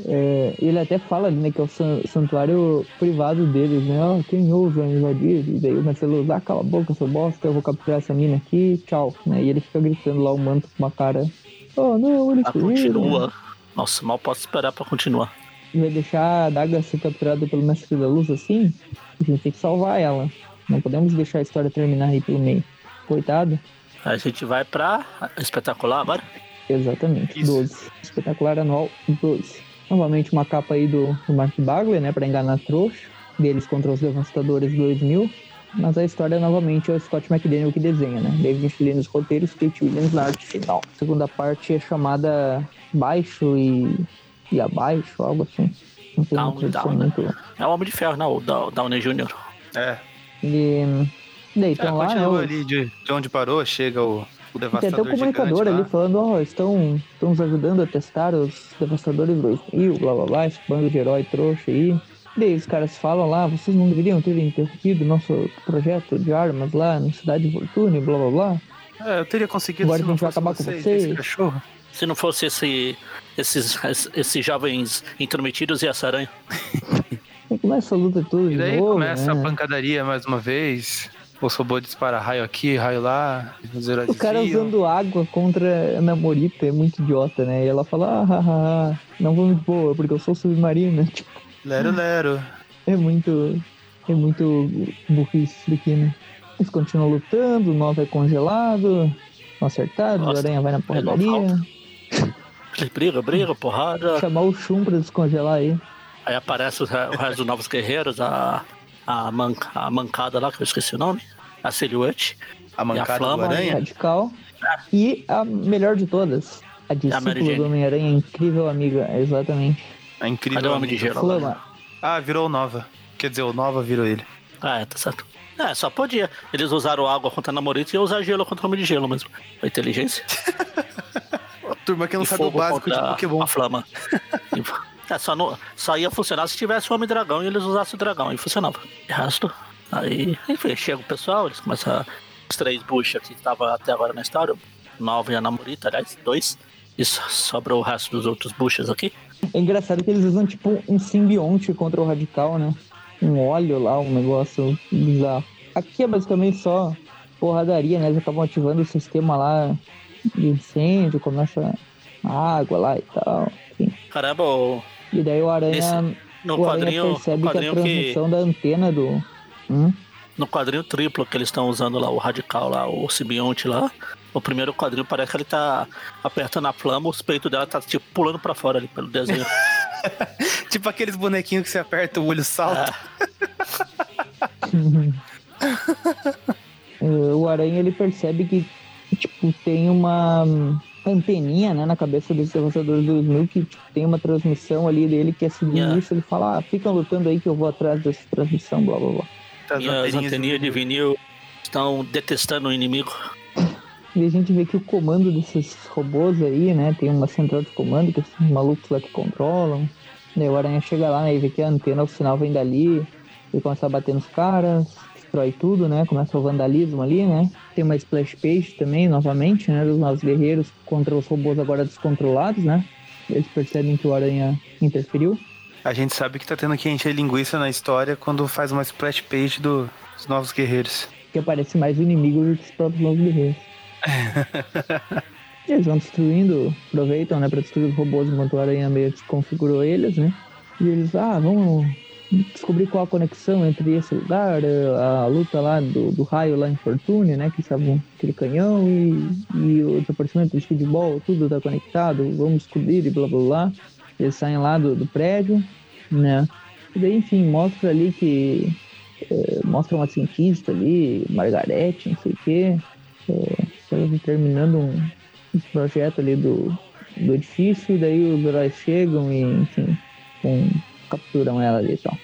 é, ele até fala né, que é o san- santuário privado deles, né? Ó, quem ousa invadir? E daí o Marcelo ah, cala a boca, seu bosta, eu vou capturar essa mina aqui, tchau. Né? E ele fica gritando lá o manto com uma cara. Oh não, ele Ah, fugiram." continua. Nossa, mal posso esperar pra continuar. Vai deixar a Daga ser capturada pelo Mestre da Luz assim? A gente tem que salvar ela. Não podemos deixar a história terminar aí pelo meio. Coitado. A gente vai pra espetacular agora. Exatamente, Isso. 12. Espetacular anual 12. Novamente uma capa aí do, do Mark Bagley, né, pra enganar trouxa. Deles contra os Devastadores 2000. Mas a história novamente é o Scott McDaniel que desenha, né? David Finley nos roteiros, Kate Williams na arte final. A segunda parte é chamada Baixo e, e Abaixo, algo assim. Não tem uma Down, down, né? muito... É o Homem de Ferro, não, o Da- Downey Jr. É. E daí É, estão lá, né, continua ali de, de onde parou, chega o, o Tem devastador até o comunicador ali lá. falando, ó, estão, estão nos ajudando a testar os Devastadores 2000, blá blá blá, esse bando de herói trouxa aí. E daí os caras falam lá, vocês não deveriam ter interrompido nosso projeto de armas lá na cidade de Fortune, blá blá blá. É, eu teria conseguido Agora se a não gente vai acabar com vocês, vocês. esse cachorro. Se não fosse esse, esses, esses jovens intrometidos e essa aranha. Aí *laughs* começa a luta tudo E de daí novo, começa né? a pancadaria mais uma vez. O robô dispara raio aqui, raio lá. O cara usando água contra a Namorita é muito idiota, né? E ela fala, ah, ah, ah, não vou muito boa, porque eu sou submarina. *laughs* Tipo, Lero, lero. É muito. É muito burrice isso daqui, né? Eles continuam lutando, o Nova é congelado, não acertado, Nossa, a aranha vai na porradaria. Eles brigam, brigam, porrada. Chamar o Shun pra descongelar aí. Aí aparece o, o resto dos novos guerreiros, a, a, man, a mancada lá, que eu esqueci o nome. A silhuete. A mancada do flama, aranha. Radical. E a melhor de todas, a discípula Jane. do Homem-Aranha, incrível amiga, exatamente. A incrível. Cadê o Homem de. Gelo? Flama. Ah, virou o Nova. Quer dizer, o Nova virou ele. Ah, é, tá certo. É, só podia. Eles usaram água contra a namorita e eu usar gelo contra o homem de gelo mesmo. A inteligência. *laughs* Turma que não sabe o básico de Pokémon. A flama. *laughs* É, só, não, só ia funcionar se tivesse o homem dragão e eles usassem o dragão. Aí funcionava. De resto, aí, enfim, chega o pessoal, eles começam a. Os três buchas que estavam até agora na história, o Nova e a namorita, aliás, dois. E so- sobra o resto dos outros buchas aqui. É engraçado que eles usam tipo um simbionte contra o Radical, né? Um óleo lá, um negócio bizarro. Aqui é basicamente só porradaria, né? Eles acabam ativando o sistema lá de incêndio, começa a água lá e tal. Enfim. Caramba, o- E daí o Aranha, Esse- no o Aranha quadrinho, percebe no que a quadrinho que, transmissão da antena do. Hum? no quadrinho triplo que eles estão usando lá, o radical lá, o simbionte lá. O primeiro quadrinho parece que ele tá apertando a flama, os peitos dela tá tipo pulando pra fora ali pelo desenho. *laughs* Tipo aqueles bonequinhos que você aperta, o olho salta. Eh, *laughs* o Aranha ele percebe que tipo tem uma anteninha né, na cabeça dos Devastadores 2000 que tipo, tem uma transmissão ali dele que é seguindo isso. Ele fala, ah, ficam lutando aí que eu vou atrás dessa transmissão, blá blá blá. As e as anteninhas de vinil estão detestando o inimigo. E a gente vê que o comando desses robôs aí, né, tem uma central de comando que esses malucos lá que controlam. Daí o Aranha chega lá né, e vê que a antena, o sinal vem dali, ele começa a bater nos caras, destrói tudo, né? Começa o vandalismo ali, né? Tem uma splash page também, novamente, né? Dos nossos guerreiros contra os robôs agora descontrolados, né? Eles percebem que o Aranha interferiu. A gente sabe que tá tendo que encher linguiça na história quando faz uma splash page do- dos novos guerreiros. que aparece mais o inimigo do que os próprios novos guerreiros. E *laughs* eles vão destruindo, aproveitam, né, pra destruir os robôs enquanto o Aranha meio desconfigurou eles, né? E eles, ah, vamos descobrir qual a conexão entre esse lugar, eh, a luta lá do, do raio lá em Fortune, né, que estavam aquele canhão e, e o desaparecimento do speedball, tudo tá conectado, vamos descobrir e blá blá blá. Eles saem lá do, do prédio, né? E daí, enfim, mostra ali que é, mostra uma cientista ali, Margarete, não sei o quê, é, terminando um, um projeto ali do, do edifício, e daí os heróis chegam e, enfim, com- capturam ela ali tal.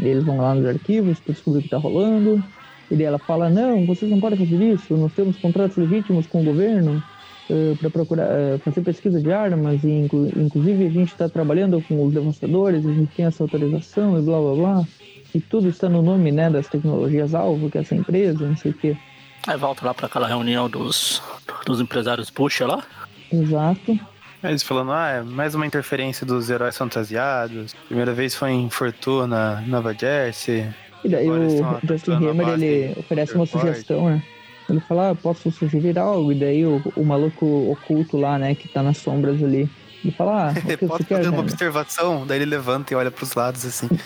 E eles vão lá nos arquivos para descobrir o que tá rolando, e daí ela fala, não, vocês não podem fazer isso, nós temos contratos legítimos com o governo para procurar eh, fazer pesquisa de armas, e inclu- inclusive a gente está trabalhando com os devastadores, a gente tem essa autorização e blá blá blá. E tudo está no nome né, das tecnologias alvo, que é essa empresa, não sei o quê. Aí volta lá pra aquela reunião dos, dos empresários Puxa lá. Exato. Eles falando, ah, é mais uma interferência dos heróis fantasiados. Primeira vez foi em Fortuna, Nova Jersey. E daí o Justin Hammer, ele oferece uma sugestão, né? Ele fala, ah, posso sugerir algo? E daí o, o maluco oculto lá, né, que tá nas sombras ali, ele fala, ah, *laughs* o que Posso você quer, fazer uma Hammer? observação? Daí ele levanta e olha pros lados assim. *laughs*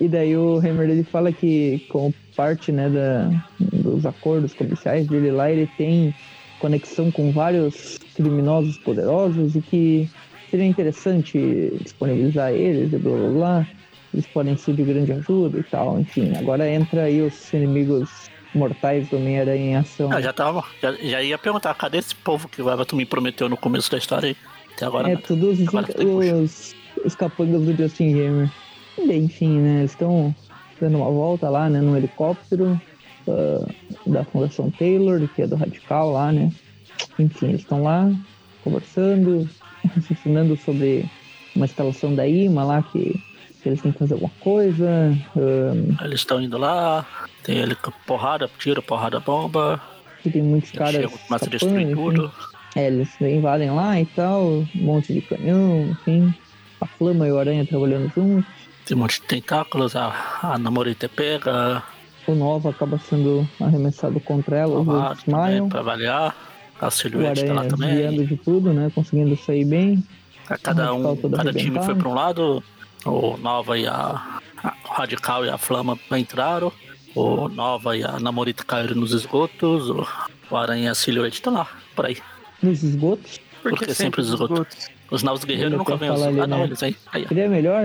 E daí o Hammer ele fala que como parte né, da, dos acordos comerciais dele lá, ele tem conexão com vários criminosos poderosos e que seria interessante disponibilizar eles e blá blá blá. Eles podem ser de grande ajuda e tal, enfim. Agora entra aí os inimigos mortais do Homem-Aranha em ação. Ah, já tava. Já, já ia perguntar, cadê esse povo que o Everton me prometeu no começo da história aí? Até agora É, todos os, Agora tem puxa. os, os capangas do Justin daí, enfim, né? Eles estão dando uma volta lá, né? No helicóptero da Fundação Taylor, que é do Radical lá, né? Enfim, eles estão lá conversando, *laughs* raciocinando sobre uma instalação da IMA lá, que, que eles têm que fazer alguma coisa. ah, Eles estão indo lá, tem ele com porrada, tiro, porrada, bomba. que tem muitos caras Chega, começa a escapando, destruir tudo. É, eles invadem lá e tal, um monte de canhão, enfim. A Flama e o Aranha trabalhando juntos. Tem um monte de tentáculos, a, a namorita pega, O Nova acaba sendo arremessado contra ela, roubado outros também, desmaiam. pra avaliar. A O silhuete tá lá Aranha também. de tudo, né? Conseguindo sair bem. Cada, Radical um, todo cada time foi pra um lado, o Nova e a, a o Radical e a Flama entraram, o Nova e a Namorita caíram nos esgotos, o, o Aranha e a Silhouette estão lá, por aí. Nos esgotos. Porque sempre os esgotos. Os novos guerreiros nunca vêm Ah, não, né? eles vêm. Aí, ó. Seria melhor.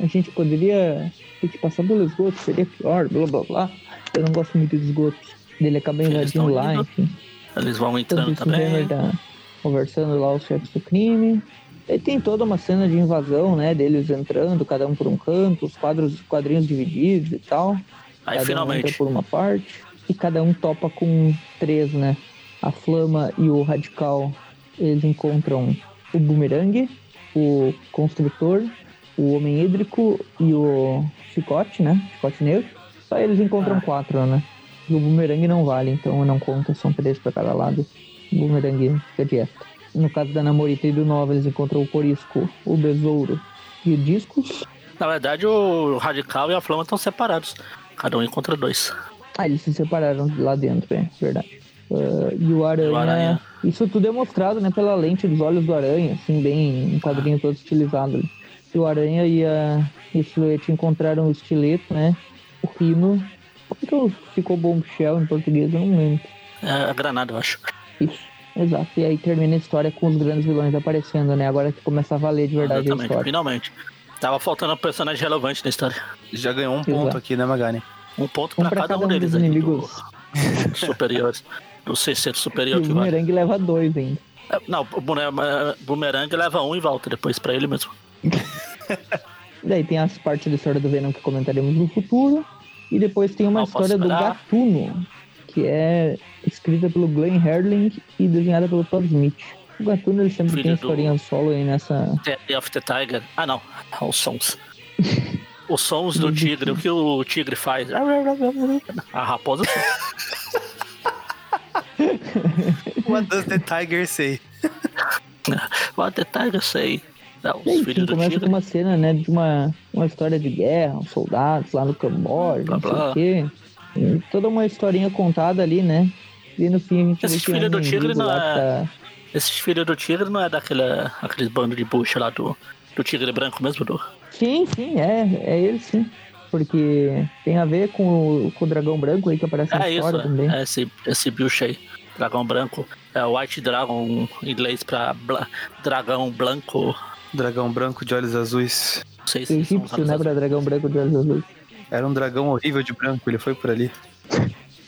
A gente poderia que passar pelo esgoto, seria pior, blá blá blá. Eu não gosto muito de esgotos. Ele acaba invadindo lá, indo. enfim. Eles vão Enquanto entrando também. tá conversando lá os chefes do crime. E tem toda uma cena de invasão, né? Deles entrando, cada um por um canto, os quadros, quadrinhos divididos e tal. Aí cada um finalmente. entra por uma parte. E cada um topa com três, né? A Flama e o Radical, eles encontram o Boomerang, o Construtor, o Homem Hídrico e o Chicote, né? Chicote Negro. Só eles encontram Ah. quatro, né? E o Boomerang não vale, então não conta, são três pra cada lado. O Boomerang fica de extra. No caso da Namorita e do Nova, eles encontram o Corisco, o Besouro e o Discos. Na verdade, o Radical e a Flama estão separados. Cada um encontra dois. Ah, eles se separaram lá dentro, é verdade. Ah, e o aranha, O Aranha. Isso tudo é mostrado né, pela lente dos olhos do aranha, assim, bem um quadrinho todo estilizado. E o aranha e a, e a silhuete encontraram o estileto, né? O rino. Por que que ficou bombshell em português? Eu não lembro. É a granada, eu acho. Isso, exato. E aí termina a história com os grandes vilões aparecendo, né? Agora que começa a valer de verdade a Exatamente, história. finalmente. Tava faltando um personagem relevante na história. Já ganhou um ponto Exato. aqui, né, Magari? Um ponto Um pra pra cada, cada um deles dos aí. inimigos. Do, superiores. Do sexteto E superior o que vale. Boomerang leva dois ainda. É, Não, o Boomerang leva um e volta depois pra ele mesmo. *laughs* Daí tem as partes da história do Venom que comentaremos no futuro. E depois tem uma Não história do. Gatuno, que é escrita pelo Glenn Herling e desenhada pelo Todd Smith. O Gatuno ele sempre Filho tem do- historinha solo aí nessa. Day of the Tiger. Ah, não. Os sons. *laughs* Os sons do tigre. O que o tigre faz? A raposa. What does the tiger say? *laughs* What the Tiger say? Não, os enfim, filhos começa com uma cena, né, de uma, uma história de guerra, uns soldados lá no Camboja, Blá, não sei blá. o quê. E toda uma historinha contada ali, né? E no fim a gente Esses é filhos um do tigre não é- que tá- Esses filhos do tigre não é daquele aqueles bando de bucha lá do, do tigre branco mesmo, do. Sim, sim, é, é ele sim. Porque tem a ver com o, com o dragão branco aí que aparece na É isso, história também. é esse, esse bicho aí. Dragão branco. É o White Dragon em inglês pra bla- dragão branco. Dragão branco de olhos azuis. Não sei se são Egípcio, né, pra dragão branco de olhos azuis. Era um dragão horrível de branco, ele foi por ali.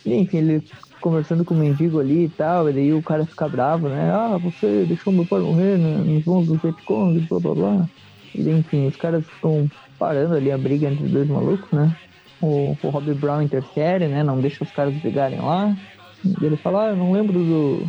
E, *laughs* enfim, ele conversando com o mendigo ali e tal, e daí o cara fica bravo, né? Ah, você deixou meu pai morrer né, nos mãos dos Vietcongs, blá blá blá. E daí, enfim, os caras ficam parando ali a briga entre os dois malucos, né? O, o Robbie Brown interfere, né? Não deixa os caras brigarem lá. E ele fala, ah, eu não lembro do,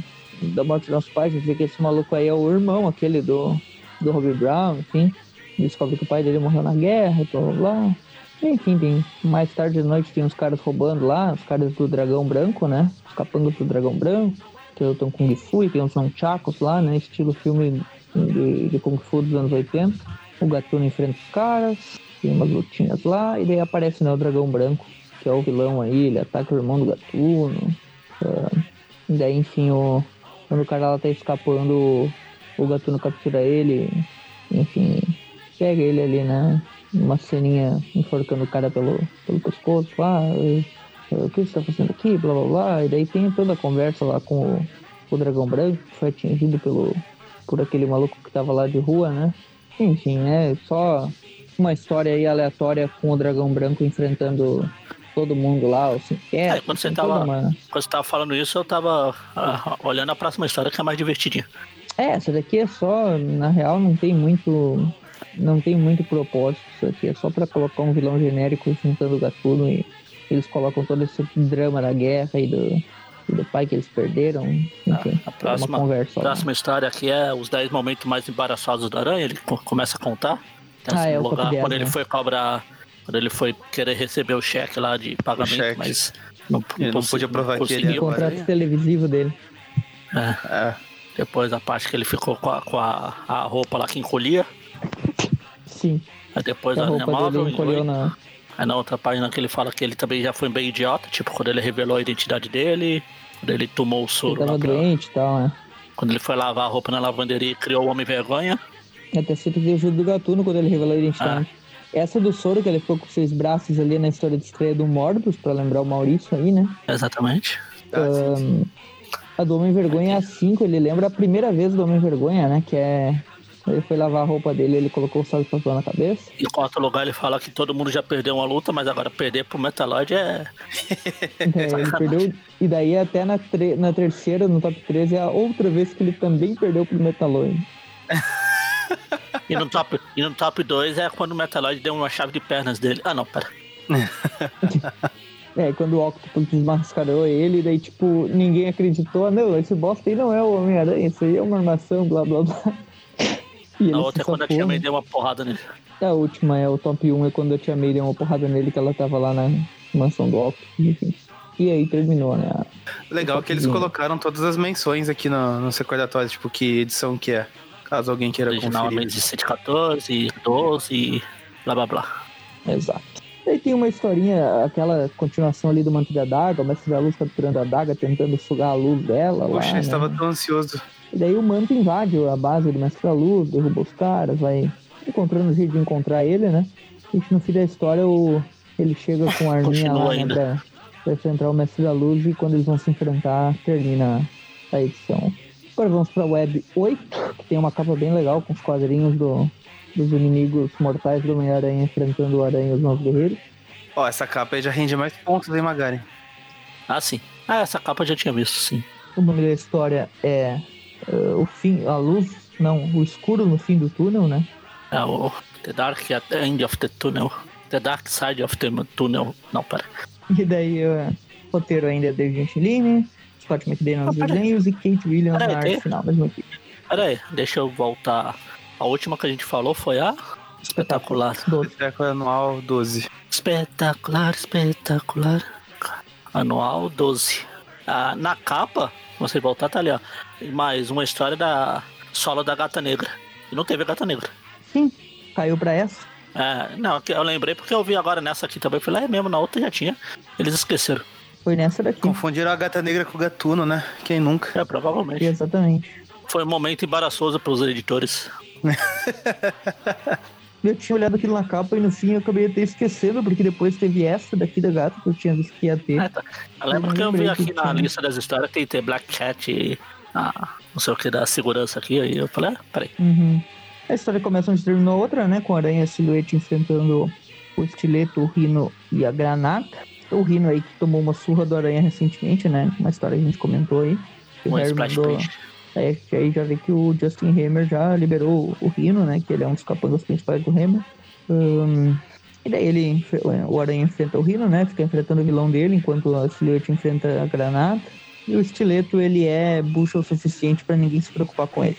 da morte dos nossos pais, dizer que esse maluco aí é o irmão, aquele do, do Robbie Brown, enfim. Descobre que o pai dele morreu na guerra blá blá blá. Enfim, tem, mais tarde de noite tem os caras roubando lá, os caras do dragão branco, né? Os capangas do dragão branco, que lutam Kung Fu e tem uns nunchakus lá, né? Estilo filme de, de Kung Fu dos anos 80. O Gatuno enfrenta os caras, tem umas lutinhas lá, e daí aparece né, o dragão branco, que é o vilão aí, ele ataca o irmão do Gatuno. ah, e daí, enfim, o, quando o cara lá tá escapando, o Gatuno captura ele, enfim, pega ele ali, né? Uma ceninha enforcando o cara pelo, pelo pescoço lá. "Ah, o que você tá fazendo aqui? Blá blá blá. E daí tem toda a conversa lá com o, o dragão branco, que foi atingido pelo, por aquele maluco que tava lá de rua, né? Enfim, é só uma história aí aleatória com o dragão branco enfrentando todo mundo lá, o sintético. É, quando você tava- uma- Quando você tava falando isso, eu tava ah, olhando a próxima história que é mais divertidinha. É, essa daqui é só, na real, não tem muito. Não tem muito propósito isso aqui. É só pra colocar um vilão genérico juntando o gatuno e eles colocam todo esse drama da guerra e do, e do pai que eles perderam. Enfim, a é próxima- uma conversa. Próxima história aqui é os 10 momentos mais embaraçosos do Aranha. Ele co- começa a contar. Ah, é lugar 10, quando ele né? foi cobrar. Quando ele foi querer receber o cheque lá de pagamento, cheque. mas não, Ele não consegui- podia provar que ele O contrato televisivo dele. É, Depois a parte que ele ficou com a, com a, a roupa lá que encolhia. Sim, Aí depois a a dele encolheu na. Aí na outra página que ele fala que ele também já foi bem idiota, tipo, quando ele revelou a identidade dele, quando ele tomou o Ele soro tava lá pra- doente e tal, né? Quando ele foi lavar a roupa na lavanderia e criou o Homem Vergonha. Até cita que ajuda do gatuno quando ele revelou a identidade. Essa do soro que ele ficou com seus braços ali na história de estreia do Morbius, pra lembrar o Maurício aí, né? Exatamente. tá, sim, sim. A do Homem Vergonha é a 5, ele lembra a primeira vez do Homem Vergonha, né? Que é. Ele foi lavar a roupa dele, ele colocou o sal de papel na cabeça. Em quarto lugar, ele fala que todo mundo já perdeu uma luta, mas agora perder pro Metaloid *laughs* é. É, ele perdeu. E daí até na, tre- na terceira, no top 13, é a outra vez que ele também perdeu pro Metaloid. E no top, e no top 2 é quando o Metaloid deu uma chave de pernas dele. Ah, não, pera. *laughs* É, quando o Octopus desmascarou ele, daí tipo, ninguém acreditou. "Ah, Não, esse bosta aí não é o Homem-Aranha, isso aí é uma armação, blá blá blá. E A outra é quando a Tia? May deu uma porrada nele. A última é o top 1, é quando a Tia May deu uma porrada nele que ela tava lá na mansão do Octopus, enfim. E aí terminou, né? a- Legal que eles colocaram todas as menções aqui no, nos recordatórios, tipo, que edição que é. Caso alguém queira Originalmente conferir. de 114, 12, blá blá blá. Exato. Aí tem uma historinha, aquela continuação ali do Manto da Daga, o Mestre da Luz capturando a Daga, tentando sugar a luz dela Poxa, lá, eu né? estava tão ansioso. E daí o Manto invade a base do Mestre da Luz, derruba os caras, vai encontrando jeito de encontrar ele, né? E no fim da história o... ele chega com a arminha lá, né, ainda. pra, pra enfrentar o Mestre da Luz e quando eles vão se enfrentar, termina a edição. Agora vamos pra Web 8, que tem uma capa bem legal com os quadrinhos do, dos inimigos mortais do Homem-Aranha enfrentando o Aranha e os Novos Guerreiros. Ó, essa capa aí já rende mais pontos, hein, Magari? Ah, sim. Ah, essa capa eu já tinha visto, sim. O nome da história é eh, o fim, a luz, não, o escuro no fim do túnel, né? É o The Dark at the End of the Tunnel. The Dark Side of the Tunnel. Não, pera. E daí eh, o roteiro ainda é David Angelini, Scott McDaniel nos Ah, desenhos e Kate Williams na arte final, mesma equipe. Pera aí, deixa eu voltar. A última que a gente falou foi a Espetacular. Anual 12. Espetacular, espetacular. Anual 12. Ah, na capa, você voltar, tá ali, ó. Mais uma história da sola da gata negra. E não teve a gata negra. Sim, caiu pra essa. É, não, eu lembrei porque eu vi agora nessa aqui também. Falei, é mesmo, na outra já tinha. Eles esqueceram. Foi nessa daqui. Confundiram a gata negra com o gatuno, né? Quem nunca? É, provavelmente. Exatamente. Foi um momento embaraçoso pros editores. *laughs* Eu tinha olhado aquilo na capa e no fim eu acabei até esquecendo, porque depois teve essa daqui da gata que eu tinha visto que ia ter. É, tá. Eu lembro Eu que eu vi aqui na tinha. lista das histórias que tem Black Cat e ah, não sei o que da segurança aqui. Aí eu falei, ah, peraí. Uhum. A história começa onde terminou outra, né? Com a aranha silhuete enfrentando o estileto, o rino e a granata. O rino aí que tomou uma surra do aranha recentemente, né? Uma história que a gente comentou aí. Um splash mandou- page. É, que aí já vê que o Justin Hammer já liberou o Rino, né? Que ele é um dos capangas principais do Hammer. Ahn, e daí ele, enf- o Aranha enfrenta o Rino, né? Fica enfrentando o vilão dele, enquanto a Silhouette enfrenta a Granada. E o Estileto, ele é bucha o suficiente pra ninguém se preocupar com ele.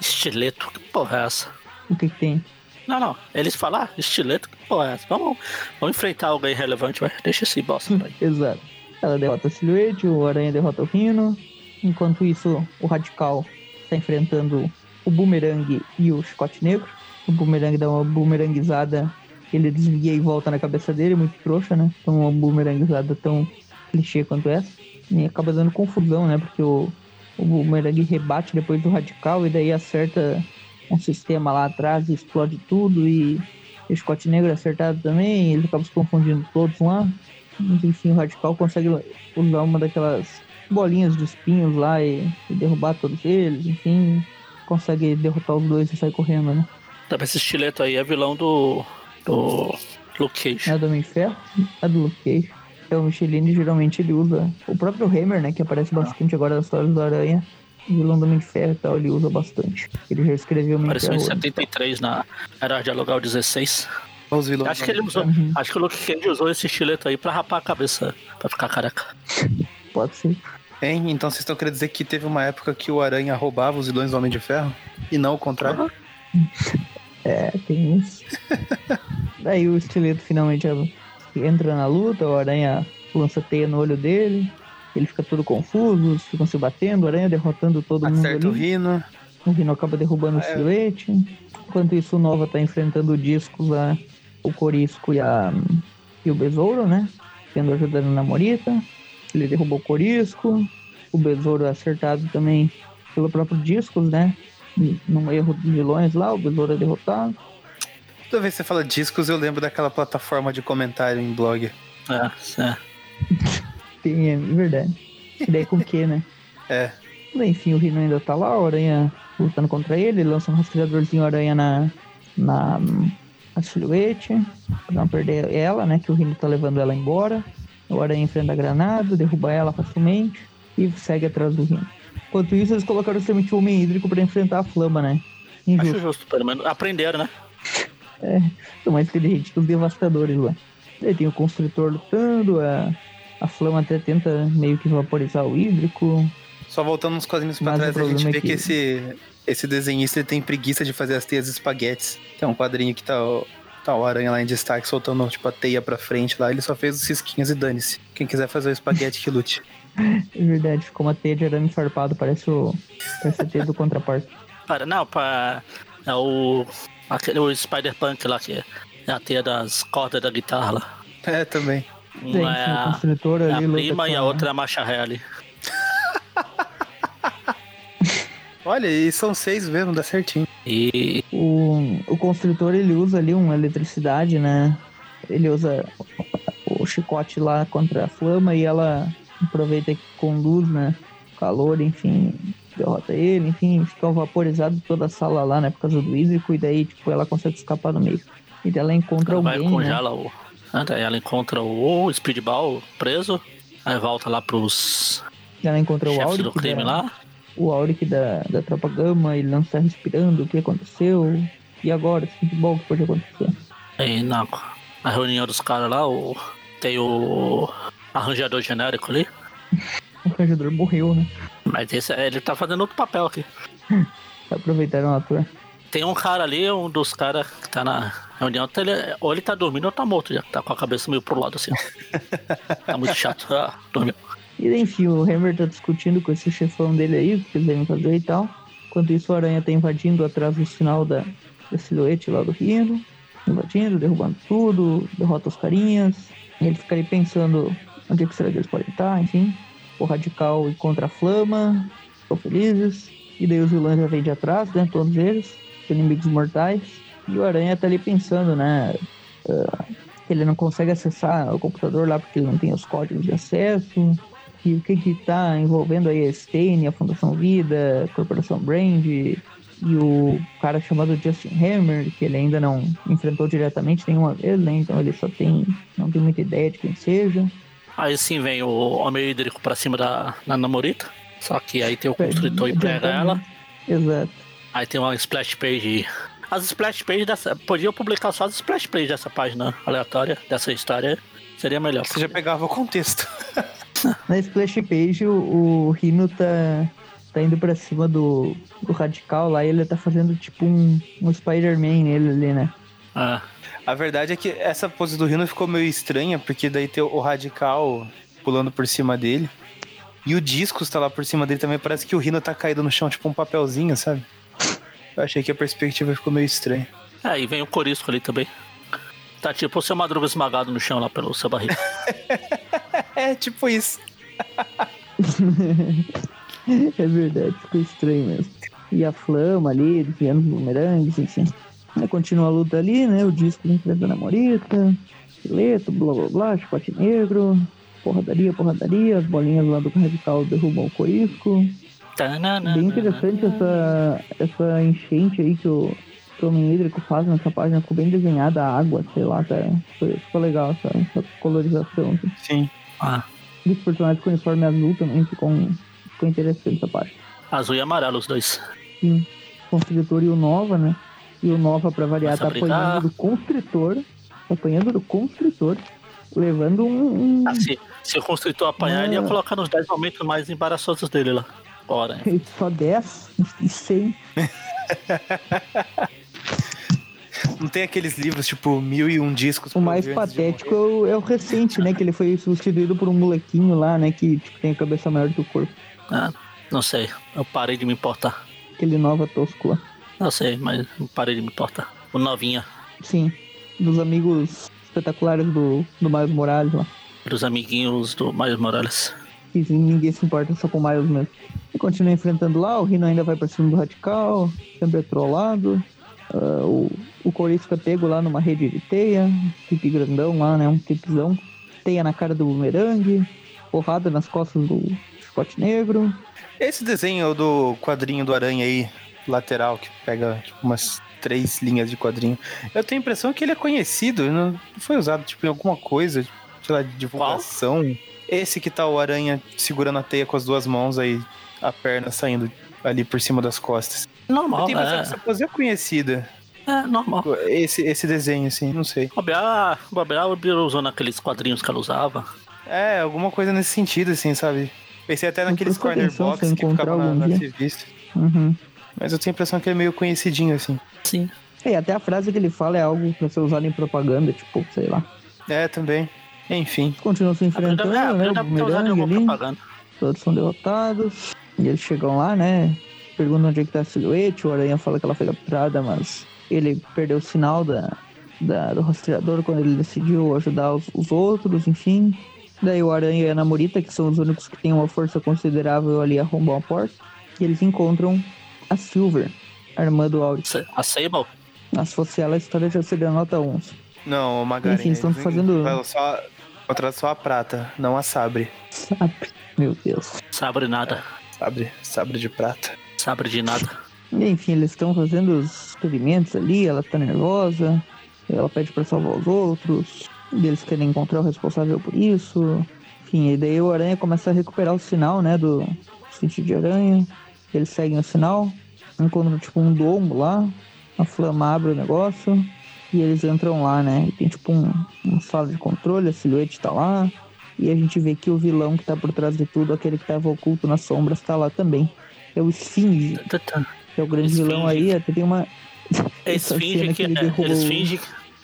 Estileto, que porra é essa? O que, que tem? Não, não. Eles falam, ah, estileto, que porra é essa? Vamos, vamos enfrentar alguém relevante, vai. Deixa esse bosta aí. *laughs* Exato. Ela derrota a Silhouette, o Aranha derrota o Rino. Enquanto isso, o Radical está enfrentando o Boomerang e o Chicote Negro. O Boomerang dá uma boomerangizada, ele desvia e volta na cabeça dele, muito trouxa, né? Então uma boomerangizada tão clichê quanto essa. E acaba dando confusão, né? Porque o, o Boomerang rebate depois do Radical e daí acerta um sistema lá atrás e explode tudo. E o Chicote Negro é acertado também, ele acaba se confundindo todos lá. Mas enfim, o Radical consegue usar uma daquelas bolinhas de espinhos lá e, e derrubar todos eles, enfim, consegue derrotar os dois e sair correndo, né? Também esse estileto aí é vilão do. do. Luke Cage. É do Homem Ferro, é do Luke Cage. É o Michelin, geralmente ele usa o próprio Hammer, né, que aparece bastante agora nas histórias do Aranha. O vilão do Homem de Ferro e tal, ele usa bastante. Ele já escreveu Homem Apareceu em Ferro. 73 na Era Dialogal 16. Os vilões. Acho que ele usou. Uhum. Acho que o Luke Cage usou esse estileto aí pra rapar a cabeça, pra ficar careca. *laughs* Pode ser. Hein? Então vocês estão querendo dizer que teve uma época que o Aranha roubava os vilões do Homem de Ferro? E não o contrário? É, tem isso. *laughs* Daí o esqueleto finalmente entra na luta, o aranha lança teia no olho dele, ele fica todo confuso, eles ficam se batendo, o aranha derrotando todo mundo Acerta o. Rino. O Rino acaba derrubando o É. silhuete. Enquanto isso, o Nova tá enfrentando o Discos lá, o Corisco e, a, e o Besouro, né? Tendo ajudando na Morita. Ele derrubou o Corisco. O Besouro é acertado também pelo próprio Discos, né? Num erro dos vilões lá, o Besouro é derrotado. Toda vez que você fala discos, eu lembro daquela plataforma de comentário em blog. É, é. *laughs* Tem, é verdade. E daí com o que, né? *laughs* É. Enfim, o Rino ainda tá lá, o Aranha lutando contra ele, ele lança um rastreadorzinho Aranha na, na, na silhuete, pra não perder ela, né? Que o Rino tá levando ela embora. O Aranha enfrenta a granada, derruba ela facilmente e segue atrás do Rino. Enquanto isso, eles colocaram o semente homem hídrico pra enfrentar a flama, né? Acho Injusto. justo, pelo menos. Aprenderam, né? São mais inteligentes que os devastadores lá. Daí tem o construtor lutando, a, a flama até tenta meio que vaporizar o hídrico. Só voltando uns quadrinhos pra Mas o trás, a gente é vê que, que- esse, esse desenhista ele tem preguiça de fazer as teias espaguetes. Tem um quadrinho que tá tá o aranha lá em destaque soltando tipo a teia pra frente lá. Ele só fez os cisquinhos e dane-se. Quem quiser fazer o espaguete que lute. *laughs* É verdade, ficou uma teia de arame farpado, parece o. Parece a teia do contraparte. Para, não, para. É o. Aquele o Spider-Punk lá, que é a teia das cordas da guitarra lá. É, também. Uma é enfim, o a, construtor é a prima e a outra é a marcha ré ali. *laughs* Olha, e são seis mesmo, dá certinho. E O, o construtor ele usa ali uma eletricidade, né? Ele usa o chicote lá contra a flama e ela aproveita que conduz, né? Calor, enfim, derrota ele, enfim, fica vaporizado toda a sala lá, né? Por causa do hídrico, e daí, tipo, ela consegue escapar no meio. E daí ela encontra ela vai alguém, né? congela o. Ah, daí ela encontra o Speedball preso. Aí volta lá pros Ela encontra o Auric do crime da- lá. O Auric da, da Tropa Gama, ele não está respirando, o que aconteceu? E agora, esse futebol, o que pode acontecer? Aí na, na reunião dos caras lá, o, tem o arranjador genérico ali. *laughs* O arranjador morreu, né? Mas esse, ele tá fazendo outro papel aqui. *laughs* Aproveitaram o ator. Tem um cara ali, um dos caras que tá na reunião, tá ele- ou ele tá dormindo ou tá morto já. Tá com a cabeça meio pro lado assim. *laughs* tá muito chato. Ah, dormiu. E enfim, o Hammer tá discutindo com esse chefão dele aí, o que eles devem fazer e tal. Enquanto isso, o Aranha tá invadindo atrás do sinal da, da silhuete lá do Rino. Invadindo, derrubando tudo, derrota os carinhas. Ele fica ali pensando onde é que será que eles podem estar, enfim. O Radical e contra a Flama. Ficam felizes. E daí os vilões já vêm de atrás, né? Todos eles. Os inimigos mortais. E o Aranha tá ali pensando, né? que ele não consegue acessar o computador lá porque ele não tem os códigos de acesso. E o que que tá envolvendo aí a Stain, a Fundação Vida, a Corporação Brand e o cara chamado Justin Hammer, que ele ainda não enfrentou diretamente nenhuma vez, né? Então ele só tem, não tem muita ideia de quem seja. Aí sim vem o homem hídrico pra cima da, da namorita. Só que aí tem o construtor e pega ela. Exato. Aí tem uma splash page. As splash pages dessa. Podia publicar só as splash pages dessa página aleatória, dessa história. Seria melhor. Você já pegava o contexto. *laughs* Na Splash Page, o, o Rino tá, tá indo pra cima do, do radical lá e ele tá fazendo tipo um, um Spider-Man nele ali, né? Ah, A verdade é que essa pose do Rino ficou meio estranha, porque daí tem o radical pulando por cima dele. E o disco está lá por cima dele também. Parece que o Rino tá caído no chão, tipo um papelzinho, sabe? Eu achei que a perspectiva ficou meio estranha. é, e vem o Corisco ali também. Tá tipo o seu Madruga esmagado no chão lá pelo seu barriga. *laughs* É, tipo isso. *laughs* é verdade, ficou estranho mesmo. E a flama ali, desviando os bumerangues, enfim. Aí continua a luta ali, né? O disco enfrentando a Morita, esqueleto, blá blá blá, chicote negro, porradaria, porradaria, as bolinhas lá do radical derrubam o corisco. Bem interessante essa, essa enchente aí que o, que o Homem Hídrico faz nessa página, ficou bem desenhada a água, sei lá, tá, ficou, ficou legal essa, essa colorização. Assim. Sim. Ah, E os personagens com uniforme azul também ficou, ficou interessante essa página. azul e amarelo os dois. Sim, o Constritor e o Nova, né? E o Nova, pra variar, Começa tá brigar. apanhando do Constritor, tá apanhando do Constritor, levando um, um Ah, se, se o construtor apanhar, ele ia Ah. colocar nos 10 momentos mais embaraçosos dele lá. Bora. *laughs* só 10 e 100. Não tem aqueles livros, tipo, mil e um discos. O mais patético é o, é o recente, né? Que ele foi substituído por um molequinho lá, né? Que tipo, tem a cabeça maior que o corpo. Ah, não sei, eu parei de me importar. Aquele Nova tosco lá. Não sei, mas eu parei de me importar. O novinha, Sim, dos amigos espetaculares do, do Miles Morales lá. dos amiguinhos do Miles Morales. E ninguém se importa só com o Miles mesmo. E continua enfrentando lá, o Rino ainda vai pra cima do Radical, sempre é trollado. Ah, o, o Corisco é pego lá numa rede de teia, pipi grandão lá, né? Um pipizão. Teia na cara do bumerangue, porrada nas costas do chicote negro. Esse desenho do quadrinho do Aranha aí, lateral, que pega tipo, umas três linhas de quadrinho. Eu tenho a impressão que ele é conhecido, não foi usado tipo, em alguma coisa, sei lá, de divulgação. Esse que tá o Aranha segurando a teia com as duas mãos aí, a perna saindo ali por cima das costas. Eu Normal, tenho a impressão é, que essa pose é conhecida. É normal. Esse, esse desenho, assim, não sei. Bobear, bobear, o usou naqueles quadrinhos que ela usava. É, alguma coisa nesse sentido, assim, sabe? Pensei até naqueles corner box que ficavam na, na revista. Uhum. Mas eu tenho a impressão que ele é meio conhecidinho, assim. Sim. E até a frase que ele fala é algo pra ser usado em propaganda, tipo, sei lá. É, também. Enfim. Continuam se enfrentando, é, né? Ter usado em bumerangue alguma ali. propaganda. Todos são derrotados. E eles chegam lá, né? Perguntam onde é que tá a silhuete. O Aranha fala que ela foi capturada, mas ele perdeu o sinal da, da- do rastreador quando ele decidiu ajudar os, os outros, enfim. Daí o Aranha e a Namorita, que são os únicos que têm uma força considerável ali, arrombam a porta. E eles encontram a Silver, a irmã do Auri. A Sable? Mas se fosse ela, a história já seria nota 11. Não, Magarin. Enfim, estão eles fazendo- falam Só, contrata só a prata, não a sabre. Sabe? Meu Deus. Sabre nada. Sabre, sabre de prata. Sabre de nada. E, enfim, eles estão fazendo os experimentos ali, ela tá nervosa, ela pede pra salvar os outros, e eles querem encontrar o responsável por isso. Enfim, e daí o Aranha começa a recuperar o sinal, né, do sentido de aranha. Eles seguem o sinal, encontram tipo um domo lá, a flama abre o negócio, e eles entram lá, né, e tem tipo um, uma sala de controle, a silhuete tá lá, e a gente vê que o vilão que tá por trás de tudo, aquele que tava oculto nas sombras, tá lá também. É o Esfinge, que é o grande Esfinge. vilão aí, até tem uma. Eles *laughs* fingem cena que, ele é, eles fingem,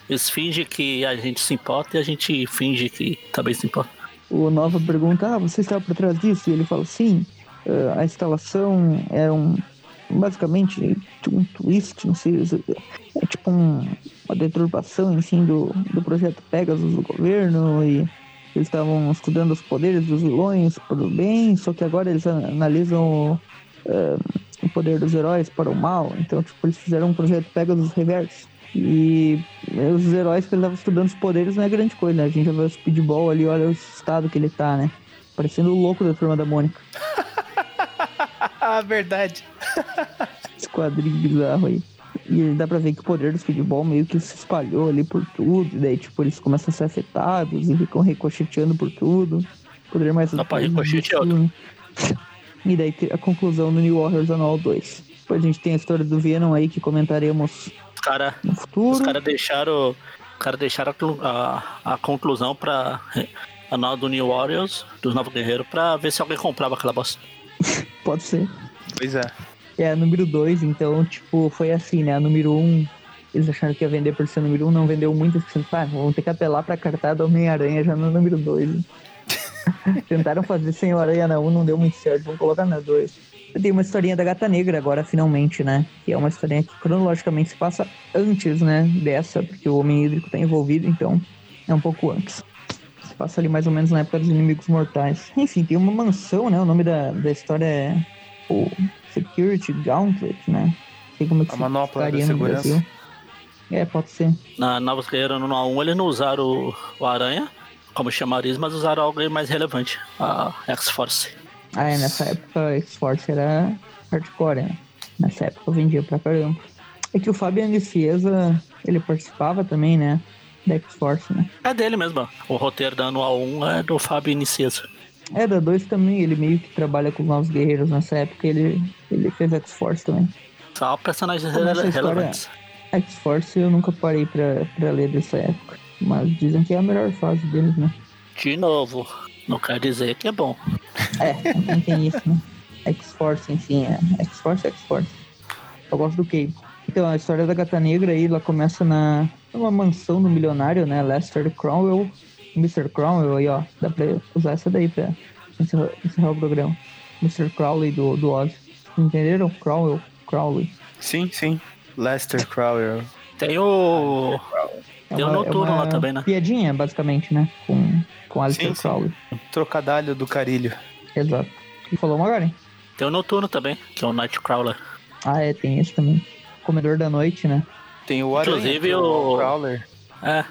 eles fingem que a gente se importa e a gente finge que também se importa. O Nova pergunta: Ah, você está por trás disso? E ele fala: Sim, eh, a instalação é um. Basicamente, um twist, não sei. É tipo um- uma deturpação, enfim, do, do projeto Pegasus do governo. E eles estavam estudando os poderes dos vilões o bem, só que agora eles analisam o poder dos heróis para o mal. Então, tipo, eles fizeram um projeto Pegasus reverso. E os heróis que ele tava estudando os poderes não é grande coisa, né? A gente já vê o Speedball ali, olha o estado que ele tá, né? Parecendo o louco da turma da Mônica. *laughs* Ah, verdade. Esse quadrinho bizarro aí. E dá pra ver que o poder do Speedball meio que se espalhou ali por tudo. E daí, tipo, eles começam a ser afetados e ficam ricocheteando por tudo. Poder mais Dá pra mais ricochete é absurdo. E daí a conclusão do New Warriors Anual 2. Depois a gente tem a história do Venom aí que comentaremos Os caras no os futuro. cara deixaram, os cara deixaram a a, a conclusão pra *laughs* anual do New Warriors, dos Novos Guerreiros, pra ver se alguém comprava aquela bosta. *laughs* Pode ser. Pois é. É, número 2, então, tipo, foi assim, né? A número 1, um, eles acharam que ia vender por ser número 1, um, não vendeu muito, assim, ah, vamos ter que apelar pra cartada Homem-Aranha já no número 2. *laughs* Tentaram fazer sem o Aranha na 1, um, não deu muito certo, vamos colocar na 2. Tem uma historinha da Gata Negra agora, finalmente, né? Que é uma historinha que cronologicamente se passa antes, né? Dessa, porque o Homem Hídrico tá envolvido, então é um pouco antes. Se passa ali mais ou menos na época dos Inimigos Mortais. Enfim, tem uma mansão, né? O nome da, da história é o Security Gauntlet, né? Sei como é que A se manopla da segurança. Brasil. É, pode ser. Na Novos Guerreiros no 1 eles não usaram o, o Aranha como chamariz, mas usaram algo mais relevante, a X-Force. Ah, é, nessa época a X-Force era hardcore, né? Nessa época eu vendia pra caramba. É que o Fabian Fiesa, ele participava também, né? Da X-Force, né? É dele mesmo, ó. o roteiro da Anual 1 é do Fábio Iniciesa. É, da 2 também, ele meio que trabalha com os Novos Guerreiros nessa época, ele, ele fez X-Force também. Só personagens essa rele- história- relevantes. X-Force eu nunca parei pra, pra ler dessa época. Mas dizem que é a melhor fase deles, né? De novo, não quer dizer que é bom. É, também tem isso, né? X-Force, enfim, é. X-Force é X-Force. Eu gosto do Cable. Então, a história da Gata Negra aí, ela começa na numa mansão do milionário, né? Lester Cromwell. Mr. Cromwell aí, ó. Dá pra usar essa daí pra encerrar, encerrar o programa. Mr. Crowley do, do Oz. Entenderam? Cromwell. Crowley. Sim, sim. Lester Crowell. Tem o. É Tem o Noturno lá também, né? Piadinha, basicamente, né? Com, com Alistair Sim, sim. Crowley. Trocadalho do carilho. Exato. E falou agora, hein? Tem o Noturno também, que é o Nightcrawler. Ah, é, tem esse também. Comedor da Noite, né? Tem o Aranha, Inclusive, que é o- Crowler. É.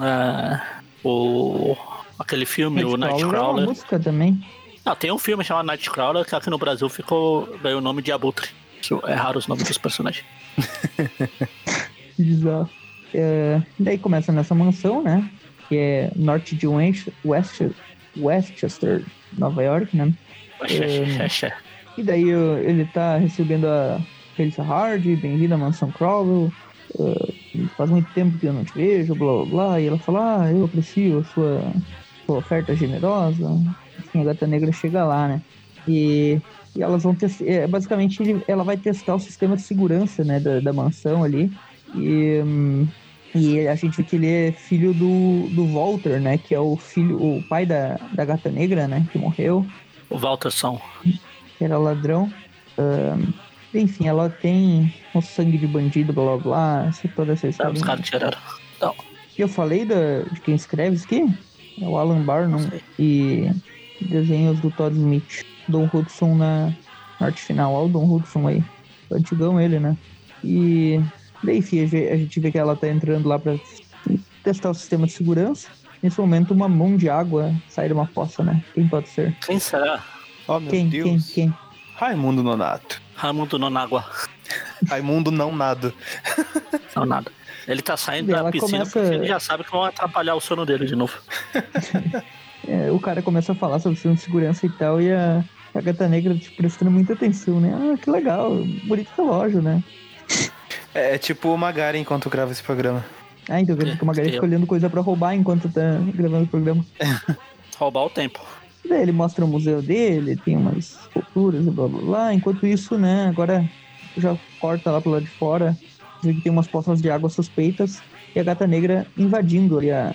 é, o. Aquele filme, o Nightcrawler é música também. Ah, tem um filme chamado Nightcrawler que aqui no Brasil ficou. ganhou o nome de Abutre. Isso é raro os nomes dos personagens. *laughs* Bizarro. É, daí começa nessa mansão, né? Que é norte de West, West, Westchester, Nova York, né? É. E daí uh, ele tá recebendo a Felissa Hardy, bem-vinda à mansão Crowell. Uh, faz muito tempo que eu não te vejo, blá blá blá. E ela fala, ah, eu aprecio a sua, sua oferta generosa. Enfim, a gata negra chega lá, né? E, e elas vão testar. É, basicamente, ela vai testar o sistema de segurança, né, da, da mansão ali. E, e a gente vê que ele é filho do, do Walter, né? Que é o filho, o pai da, da gata negra, né? Que morreu O Walterson. que era ladrão. Ahn, enfim, ela tem um sangue de bandido, blá blá blá, toda essa Ah, história. os caras tiraram. Não. E eu falei da, de quem escreve isso aqui? É o Alan Barnum e desenhos do Todd Smith. Don Hudson na na arte final. Olha o Don Hudson aí. Antigão ele, né? E daí, enfim, a ge- a gente vê que ela tá entrando lá pra testar o sistema de segurança. Nesse momento, uma mão de água sai de uma poça, né? Quem pode ser? Quem será? Oh, meu Quem, quem, Deus. quem? Raimundo Nonato. Raimundo Nonágua. Raimundo não nada. *laughs* Não, nada. Ele tá saindo E da piscina começa- porque ele já sabe que vão atrapalhar o sono dele de novo. *laughs* É, o cara começa a falar sobre sistema de segurança e tal, e a, a gata negra tipo, prestando muita atenção, né? Ah, que legal, bonito relógio, né? É, é tipo o Magari enquanto grava esse programa. Ah, então quer dizer que uma galera eu. fica olhando coisa pra roubar enquanto tá gravando o programa. *laughs* Roubar o tempo. Daí ele mostra o museu dele, tem umas esculturas e blá blá blá. Enquanto isso, né, agora já corta lá pro lado de fora, vê que tem umas poças de água suspeitas e a gata negra invadindo ali a,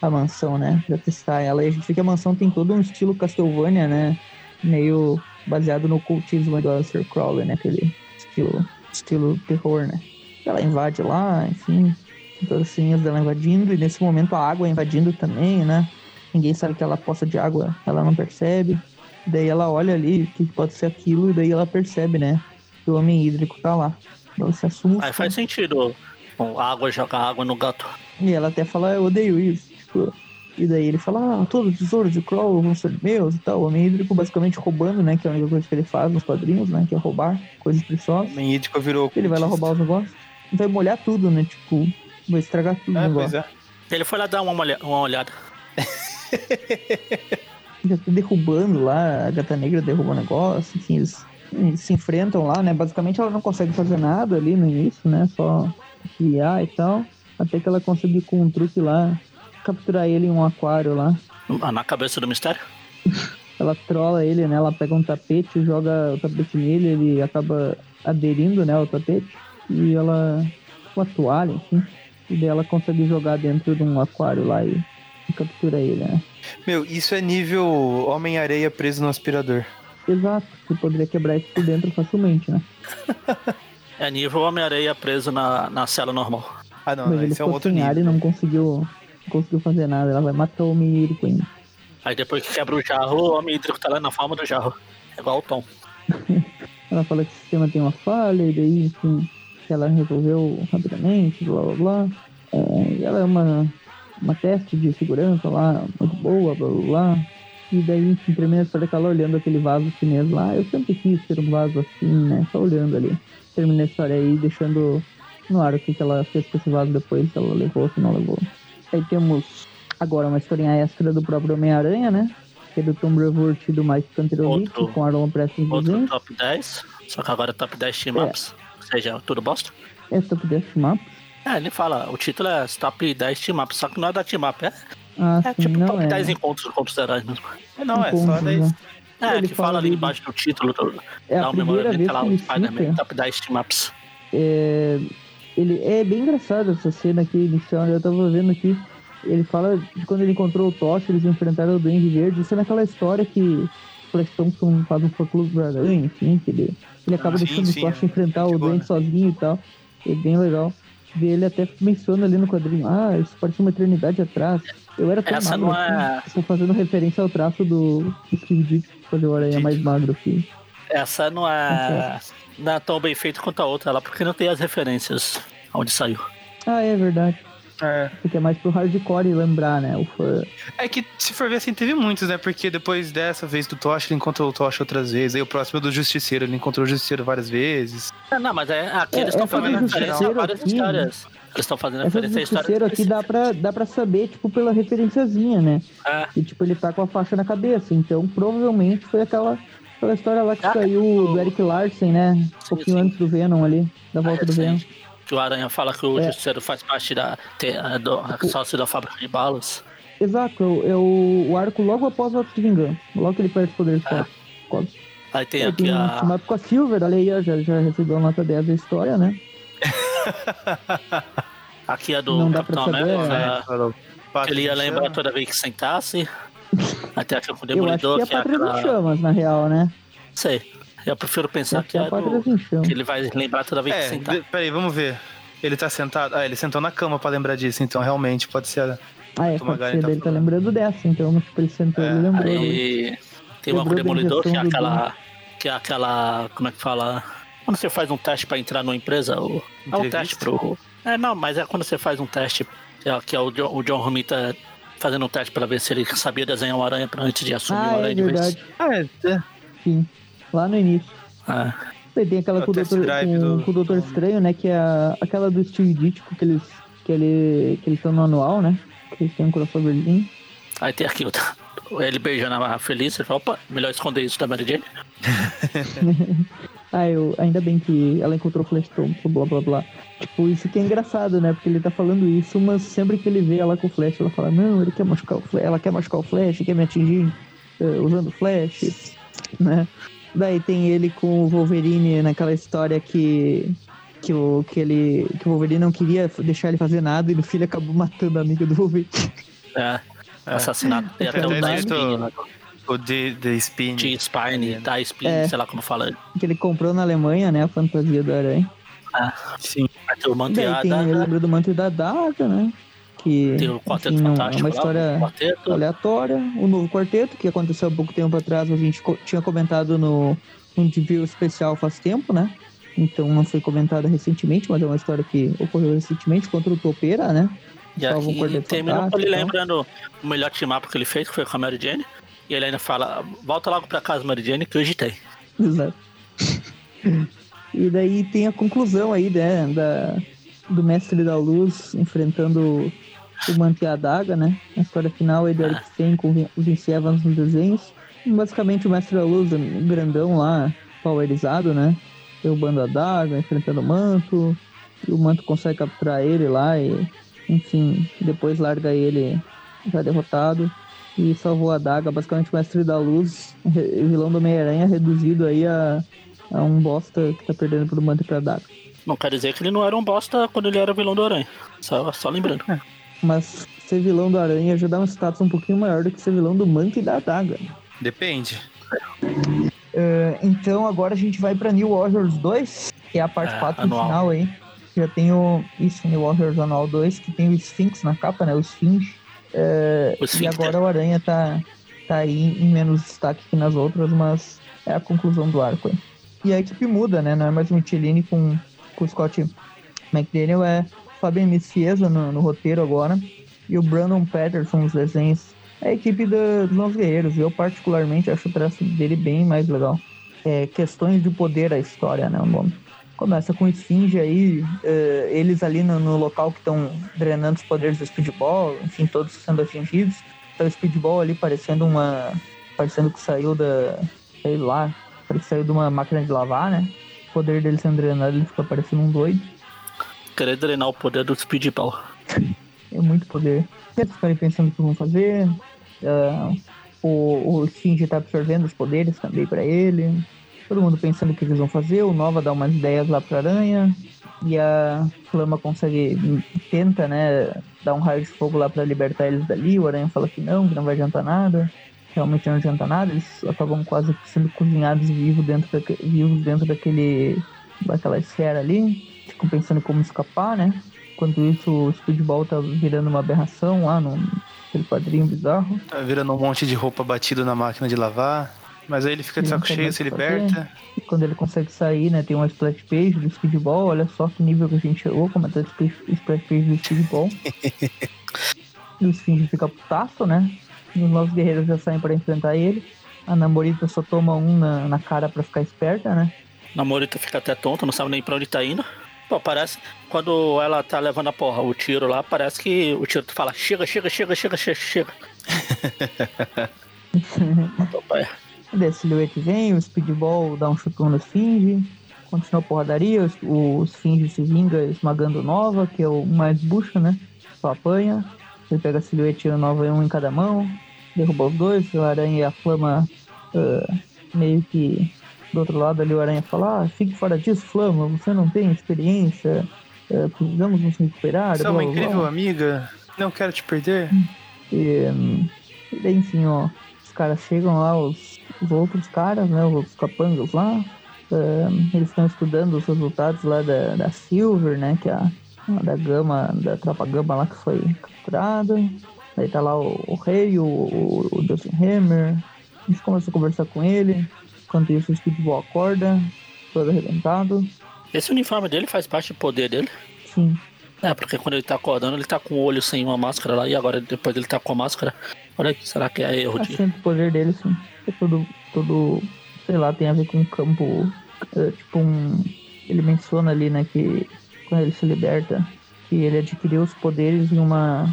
a mansão, né, pra testar ela. E a gente vê que a mansão tem todo um estilo Castlevania, né, meio baseado no cultismo do Aleister Crowley, né, aquele estilo, estilo terror, né. Ela invade lá, enfim, todas as ceninhas dela invadindo e nesse momento a água invadindo também, né. Ninguém sabe que ela poça de água, ela não percebe. Daí ela olha ali o que pode ser aquilo, e daí ela percebe, né? Que o homem hídrico tá lá. Ela se assusta. Aí faz sentido. Com água, jogar água no gato. E ela até fala, eu odeio isso. Tipo, e daí ele fala, ah, todos os tesouros de Crow vão ser meus e tal. O homem hídrico basicamente roubando, né? Que é a única coisa que ele faz nos quadrinhos, né? Que é roubar coisas preciosas. O Menhídico virou. Ele vai lá roubar os negócios. Vai molhar tudo, né? Tipo, vai estragar tudo É, pois é. Ele foi lá dar uma, olha- uma olhada. *laughs* já tá derrubando lá, a gata negra derruba o negócio, enfim, eles, eles se enfrentam lá, né? Basicamente ela não consegue fazer nada ali no início, né? Só criar e tal. Até que ela consegue com um truque lá capturar ele em um aquário lá. Ah, Na cabeça do mistério. *laughs* ela trola ele, né? Ela pega um tapete, joga o tapete nele, ele acaba aderindo, né, ao tapete. E ela, com a toalha, enfim, e daí ela consegue jogar dentro de um aquário lá e, e captura ele, né? Meu, isso é nível Homem-Areia preso no aspirador. Exato, você poderia quebrar isso por dentro facilmente, né? *laughs* É nível Homem-Areia preso na, na cela normal. Ah, não, Mas não ele esse é um outro e nível. não conseguiu, conseguiu fazer nada. Ela vai matar o Mirico ainda. Aí depois que quebra o jarro, o homem hídrico tá lá na forma do jarro. É igual o Tom. *laughs* Ela fala que o sistema tem uma falha, e daí, enfim, que ela resolveu rapidamente, blá blá blá. É, e ela é uma, uma teste de segurança lá, muito boa, blá blá blá. E daí, enfim, termina a história com ela olhando aquele vaso chinês lá. Eu sempre quis ter um vaso assim, né? Só olhando ali. Termina a história aí, deixando no ar o que, que ela fez com esse vaso depois, se ela levou, se não levou. Aí temos agora uma historinha extra do próprio Homem-Aranha, né? Que é do Tom Brevoort e do Mike Canterovic, Outro- com Arlon Preston Outro top 10. Só que agora é top 10 team ups. Ou seja, tudo bosta. É top 10 map. É, ele fala, o título é top 10 team ups, só que não é da team up, é, Ah, é sim, tipo não top é. 10 encontros contra os heróis mesmo. É, Não, é só Encontros, 10. né? É, Ele que fala fala ali ali- embaixo do título do, É dá a primeira memorando vez tá lá o Spider-Man, top 10 team ups. É, ele é bem engraçado essa cena aqui inicial. Eu tava vendo aqui. Ele fala de quando ele encontrou o Tocha, eles enfrentaram o Duende Verde. Isso é naquela história que o Flash Thompson faz um fã clube do Aranha, enfim, que ele, ele acaba Ah, sim, deixando sim, o Tocha é. enfrentar o Chegou, Duende né? sozinho e tal. É bem legal. Ver ele até menciona ali no quadrinho, ah, isso parece uma eternidade atrás. Eu era tão Essa magro é- assim. Tô fazendo referência ao traço do, Steve Ditko, fazer o Aranha Ditko. mais magro aqui. Essa não é, não é tão bem feita quanto a outra lá, porque não tem as referências onde saiu. Ah, é verdade. É. Porque é mais pro hardcore lembrar, né? O fã. É que, se for ver assim, teve muitos, né? Porque depois dessa vez do Tocha, ele encontrou o Tocha outras vezes. Aí o próximo é do Justiceiro, ele encontrou o Justiceiro várias vezes. É, não, mas é, aqui É, eles estão fazendo do referência a várias aqui- histórias. Eles estão fazendo referência a histórias. Justiceiro aqui dá pra, dá pra saber, tipo, pela referenciazinha, né? É, E, tipo, ele tá com a faixa na cabeça. Então, provavelmente foi aquela, aquela história lá que Ah, saiu o- do Eric Larsen, né? Um pouquinho sim. antes do Venom ali, da volta do Venom. recente, que o Aranha fala que o É. Justiceiro faz parte da é, do, sócio da fábrica de balas. Exato, é o, o arco logo após o Ato de Vingança. Logo que ele perde os poderes Ah. Quase. Aí tem Aí aqui tem um a. team-up com a Silver, olha aí, já, já recebeu a nota 10 da história, né? *laughs* Aqui é do Não dá pra Capitão saber, América, é. né? Ele ia lembrar toda vez que sentasse. Até aqui com o Eu acho Demolidor, que é que é Pátria aquela. em Chamas, na real, né? Sei. Eu prefiro pensar acho que que é é do... que ele vai lembrar toda vez que É, sentar. de- peraí, vamos ver. Ele tá sentado. Ah, ele sentou na cama pra lembrar disso, então realmente pode ser. a- Ah, é, pode ser, tá dele tá lembrando dessa, então, tipo, ele sentou É, ele lembrou. Aí tem uma o Demolidor, que é aquela. Que é aquela. Como é que fala? Quando você faz um teste pra entrar numa empresa, o, é um teste pro. É, não, mas é quando você faz um teste, que é, que é o, John, o John Romita fazendo um teste pra ver se ele sabia desenhar uma aranha pra antes de assumir Ah, o é aranha de vez. verdade, Ah, é, é. sim. Lá no início. É. Daí tem aquela É com o, Doutor, com, do- com o Doutor Estranho, né? Que é a- aquela do Steve Ditko que eles que ele que eles estão no anual, né? Que eles têm um crossoverzinho. Aí tem aqui outra. Ele beijando a Feliz, ele fala, opa, melhor esconder isso da Mary Jane. *laughs* Ah, eu, ainda bem que ela encontrou o Flash Thompson, blá blá blá. Tipo, isso que é engraçado, né? Porque ele tá falando isso, mas sempre que ele vê ela com o Flash, ela fala, não, ele quer machucar o Flash, ela quer machucar o Flash, quer me atingir eh, usando o Flash, né? Daí tem ele com o Wolverine naquela história que. Que o, que, ele, que o Wolverine não queria deixar ele fazer nada e no filho acabou matando a amiga do Wolverine. É. Assassinato. Tem até Até o Spine? O de, de Spin. de Spine, da Spine, É. sei lá como fala. Que ele comprou na Alemanha, né? A fantasia do Aranha. Sim. Aí tem o Daí Manteada, tem, eu lembro do Manto da Daga, né? Que tem o Quarteto enfim, não- é Fantástico uma lá, história o Quarteto. aleatória. O novo quarteto, que aconteceu há pouco tempo atrás, a gente co- tinha comentado no, no review especial faz tempo, né? Então não foi comentada recentemente, mas é uma história que ocorreu recentemente contra o Topeira, né? E um aqui Quarteto terminou com Fantástico ele lembrando o melhor team-up que ele fez, que foi com a Mary Jane. E ele ainda fala, volta logo pra casa, Mary Jane, que hoje tem. Exato. e daí tem a conclusão aí, né, da, do Mestre da Luz enfrentando o Manto e a Adaga, né? A história final aí do Eric Stein com o Vince Evans nos desenhos. E, basicamente o Mestre da Luz, um grandão lá, powerizado, né? Derrubando a Adaga, enfrentando o Manto. E o Manto consegue capturar ele lá e, enfim, depois larga ele já derrotado. E salvou a Daga, basicamente o Mestre da Luz, re- vilão do Homem-Aranha, reduzido aí a, a um bosta que tá perdendo pro manto e pra Daga. Não quer dizer que ele não era um bosta quando ele era vilão do Aranha. Só, só lembrando. Mas ser vilão do Aranha já dá um status um pouquinho maior do que ser vilão do manto e da Daga. Depende. É, então agora a gente vai pra New Warriors 2, que é a parte É, 4 anual. no final aí. Já tem o. Isso, New Warriors Anual 2, que tem o Sphinx na capa, né? O Sphinx. É, O e agora o Aranha tá, tá aí em menos destaque que nas outras, mas é a conclusão do arco aí. E a equipe muda, né? Não é mais o Michelini com, com o Scott McDaniel, é Fabian Misfiesa no, no roteiro agora. E o Brandon Patterson nos desenhos. É a equipe da- dos Novos Guerreiros. Eu particularmente acho o traço dele bem mais legal. É Questões de Poder a história, né? O nome. Começa com o Esfinge aí, eh, eles ali no, no local que estão drenando os poderes do Speedball, enfim, todos sendo atingidos. Então o Speedball ali parecendo uma. parecendo que saiu da. sei lá, parece que saiu de uma máquina de lavar, né? O poder dele sendo drenado, ele fica parecendo um doido. Querer drenar o poder do Speedball. *laughs* É muito poder. Eles ficarem pensando o que vão fazer. ah, o, o Shinji tá absorvendo os poderes também pra ele. Todo mundo pensando o que eles vão fazer. O Nova dá umas ideias lá pra Aranha. E a Flama consegue, tenta, né, dar um raio de fogo lá pra libertar eles dali. O Aranha fala que não, que não vai adiantar nada. Realmente não adianta nada. Eles acabam quase sendo cozinhados vivos dentro, daque- vivos dentro daquele, daquela esfera ali. Ficam pensando como escapar, né? Enquanto isso, o Speedball tá virando uma aberração lá no aquele quadrinho bizarro. Tá virando um monte de roupa batido na máquina de lavar. Mas aí ele fica de Ele saco cheio, se liberta. E quando ele consegue sair, né? Tem uma splash page do Speedball. Olha só que nível que a gente chegou, como é que tá a splash page do Speedball. *laughs* e o Sphinx fica putaço, né? E os novos guerreiros já saem pra enfrentar ele. A Namorita só toma um na, na cara pra ficar esperta, né? Namorita fica até tonta, não sabe nem pra onde tá indo. Pô, parece. Quando ela tá levando a porra, o tiro lá, parece que o tiro fala: chega, chega, chega, chega, chega, chega. *laughs* Pô, daí a silhuete vem, o Speedball dá um chutão no Sphinx. Continua a porradaria, o, o Sphinx se vinga esmagando Nova, que é o mais bucho, né? Só apanha. Ele pega a silhuete e o Nova um em cada mão. Derruba os dois, o Aranha e a Flama ah, meio que do outro lado ali o Aranha fala, ah, fique fora disso, Flama, você não tem experiência, ah, precisamos nos recuperar. Você é blá, uma blá, blá." incrível amiga. Não quero te perder. E, hum, e daí, enfim, ó, os caras chegam lá, os, os outros caras, né, os outros capangas lá, hum, eles estão estudando os resultados lá da, da Silver, né, que é a, da Gama, da tropa Gama lá que foi capturada. Daí tá lá o, o Rei, o, o, o Justin Hammer, a gente começa a conversar com ele, enquanto isso o Speedball acorda, todo arrebentado. Esse uniforme dele faz parte do poder dele. Sim, É, porque quando ele tá acordando, ele tá com o olho sem uma máscara lá, e agora depois ele tá com a máscara. Olha aí, será que é erro de. sempre o poder dele, sim. É todo, todo, sei lá, tem a ver com o campo. é, tipo um. Ele menciona ali, né, que quando ele se liberta, que ele adquiriu os poderes em uma.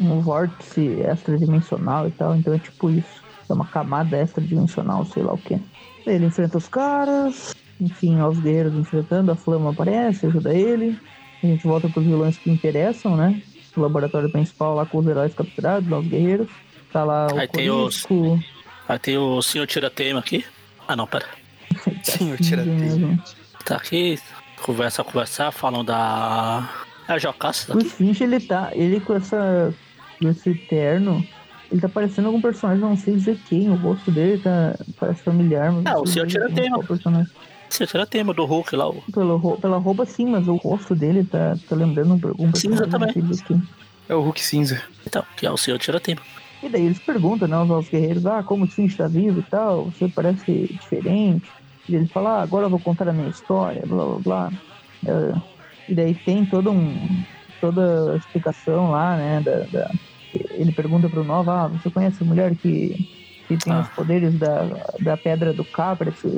um vórtice extradimensional e tal. Então é tipo isso. É uma camada extradimensional, sei lá o que. Ele enfrenta os caras. Enfim, os guerreiros enfrentando, a flama aparece, ajuda ele. A gente volta pros vilões que interessam, né? O laboratório principal lá com os heróis capturados, lá os guerreiros. Tá lá o Aí tem Corisco. Aí tem o senhor Tiratema aqui. Ah não, pera. *laughs* Sim, eu tiro a teia. mesmo. Tá aqui, conversa, conversar, falam da. É a Jocasta O daqui. Finch, ele tá. Ele com essa. Com esse terno. Ele tá parecendo algum personagem, não sei dizer quem. O rosto dele tá. Parece familiar. Mas Ah, não o dizer Tiratema. personagem. Senhor Tiratema do Hulk lá. O... Pela, ro- pela roupa sim, mas o rosto dele tá, tá lembrando um, um Cinza personagem, também. É o Hulk cinza. Então, que é o senhor Tiratema. E daí eles perguntam, né, aos aos guerreiros, ah, como o Finch tá vivo e tal, você parece diferente. E ele fala, ah, agora eu vou contar a minha história, blá blá blá. É, e daí tem todo um, toda a explicação lá, né, da, da- ele pergunta pro Nova, ah, você conhece a mulher que, que tem Ah. os poderes da, da pedra do K, preci-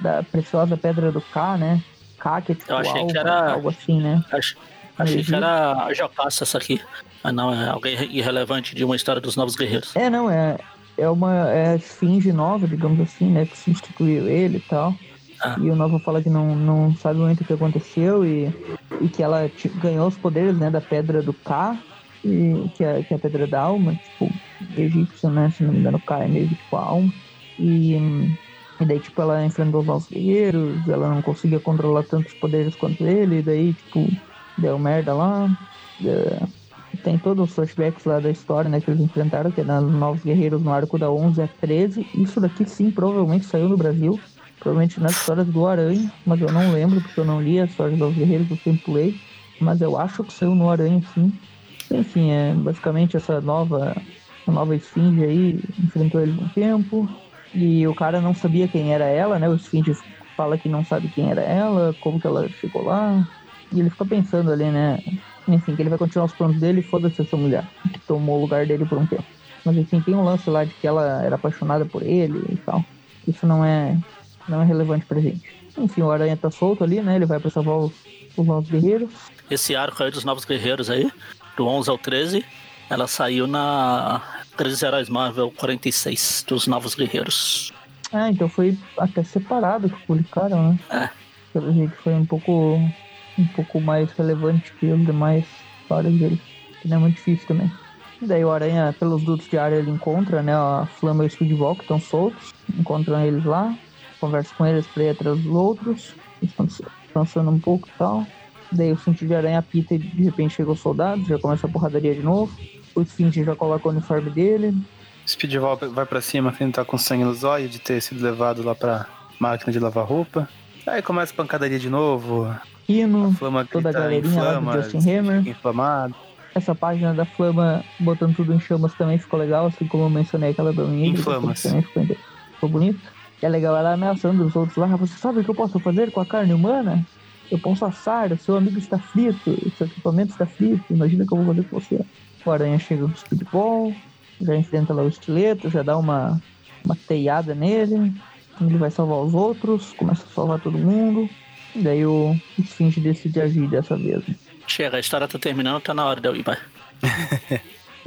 da preciosa pedra do K, né? K que é tipo Eu achei algo, que era- algo assim, né? Ach- Achei que era a Jocasta essa aqui. Ah não, é alguém irrelevante de uma história dos Novos Guerreiros. É, não, é, é uma é esfinge nova, digamos assim, né? Que substituiu ele e tal. Ah. E o Nova fala que não, não sabe muito o que aconteceu e, e que ela ganhou os poderes, né, da pedra do K, e, que, é, que é a pedra da alma. Tipo, egípcio, né? Se não me engano, cai meio que tipo a alma. E, e daí, tipo, ela enfrentou os novos guerreiros, ela não conseguia controlar tantos poderes quanto ele, e daí, tipo, deu merda lá. É, tem todos os flashbacks lá da história, né, que eles enfrentaram, que é nos Novos Guerreiros no arco da 11 a 13. Isso daqui sim, provavelmente saiu no Brasil. Provavelmente nas histórias do Aranha, mas eu não lembro, porque eu não li a história dos Guerreiros, eu sempre pulei. Mas eu acho que saiu no Aranha sim. Enfim, é basicamente essa nova, nova esfinge aí enfrentou ele um tempo. E o cara não sabia quem era ela, né? O esfinge fala que não sabe quem era ela, como que ela chegou lá. E ele fica pensando ali, né? Enfim, que ele vai continuar os planos dele e foda-se essa mulher, que tomou o lugar dele por um tempo. Mas enfim, tem um lance lá de que ela era apaixonada por ele e tal. Isso não é, não é relevante pra gente. Enfim, o Aranha tá solto ali, né? Ele vai pra salvar os, os novos guerreiros. Esse arco aí dos Novos Guerreiros aí, do 11 ao 13, ela saiu na 13 Heróis Marvel 46, dos Novos Guerreiros. Ah, então foi até separado que publicaram, né? É. Pelo jeito foi um pouco um pouco mais relevante que os demais histórias dele. Que não é muito difícil também. E daí o Aranha, pelos dutos de área, ele encontra, né? A Flama e o Speedball que estão soltos. Encontram eles lá. Conversa com eles ir atrás dos outros. Descansando um pouco e tal. Daí o sentido de aranha apita e de repente chegam os soldados, já começa a porradaria de novo. O Esfinge já coloca o uniforme dele. Speedball vai pra cima, ele tá com sangue no zóio de ter sido levado lá pra máquina de lavar roupa. Aí começa a pancadaria de novo. Hino, Flama toda a galerinha lá do inflama, Justin Hammer. inflamado. Essa página da Flama botando tudo em chamas também ficou legal, assim como eu mencionei aquela da Negra. Inflamas. Também ficou, ficou bonito. E é legal ela ameaçando os outros lá. Você sabe o que eu posso fazer com a carne humana? Eu posso assar, o seu amigo está frito, o seu equipamento está frito, imagina o que eu vou fazer com você. O Aranha chega com o Speedball, já enfrenta lá o estileto, já dá uma, uma teiada nele, ele vai salvar os outros, começa a salvar todo mundo, daí o Esfinge decide agir dessa vez. Chega, a história tá terminando, tá na hora de eu ir, vai. *laughs*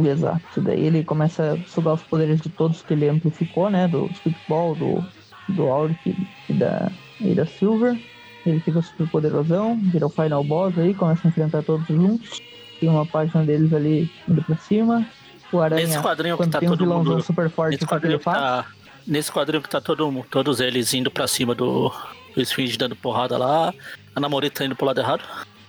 Exato, daí ele começa a sugar os poderes de todos que ele amplificou, né, do Speedball, do, do Auric e da, e da Silver. Ele fica super poderosão, vira o final boss aí, começa a enfrentar todos juntos. Tem uma página deles ali indo pra cima. O Aranha, Nesse quadrinho que tá tem um todo mundo- super forte, Nesse quadrinho que tá, nesse quadrinho que tá todo, todos eles indo pra cima do, do Esfinge dando porrada lá, a namorita indo pro lado errado.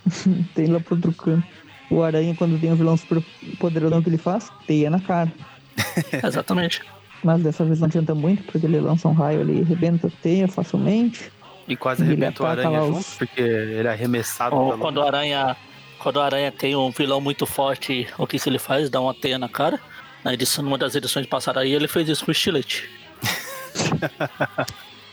*laughs* Tem lá pro outro canto. O Aranha, quando tem um vilão super poderosão que ele faz, teia na cara. *laughs* Exatamente. Mas dessa vez não adianta muito, porque ele lança um raio ali e arrebenta a teia facilmente. E quase Ele arrebenta o aranha junto, os- porque ele é arremessado Ou pelo- quando o aranha. Quando o aranha tem um vilão muito forte, o que, que ele faz? Dá uma teia na cara. Na edição, numa das edições passadas aí, ele fez isso com o estilete.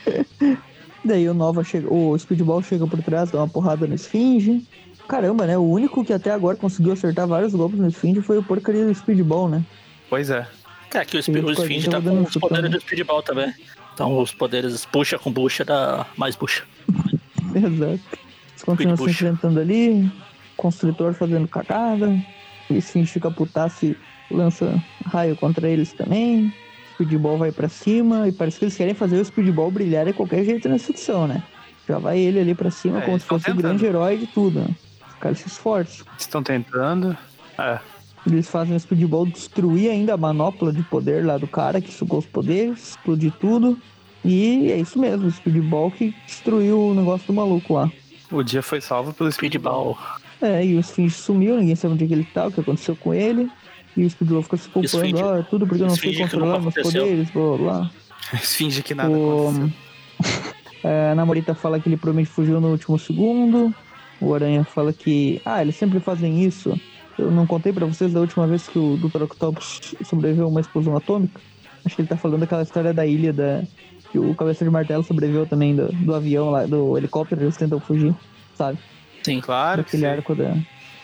*laughs* Daí o Nova chega, o Speedball chega por trás, dá uma porrada no Esfinge. Caramba, né? O único que até agora conseguiu acertar vários golpes no Esfinge foi o porcaria do Speedball, né? Pois é. É que o, Sp- Ele o Esfinge tá com dando os poderes do Speedball também. Então os poderes puxa com bucha dá mais bucha. *laughs* Exato. Eles continuam se enfrentando ali, construtor fazendo cagada. O Esfinge fica putaço e lança raio contra eles também. O Speedball vai pra cima e parece que eles querem fazer o Speedball brilhar de qualquer jeito nessa edição, né? Já vai ele ali pra cima É, como se fosse o tentando. grande herói de tudo, né? Os caras se esforçam. Estão tentando. É. Eles fazem o Speedball destruir ainda a manopla de poder lá do cara que sugou os poderes, explodir tudo. E é isso mesmo, o Speedball que destruiu o negócio do maluco lá. O dia foi salvo pelo Speedball. É, e o Sphinx sumiu, ninguém sabe onde é que ele tá, o que aconteceu com ele. E o Speedball fica se culpando, ah, é tudo porque eu não sei controlar meus poderes, blá blá. *laughs* Finge que nada O- aconteceu. *laughs* É, a namorita fala que ele provavelmente fugiu no último segundo. O Aranha fala que, ah, eles sempre fazem isso. Eu não contei pra vocês da última vez que o Dr. Octopus sobreviveu a uma explosão atômica. Acho que ele tá falando daquela história da ilha da que o Cabeça de Martelo sobreviveu também do, do avião lá, do helicóptero, eles tentam fugir, sabe? Sim. Claro que Daquele sim. arco da,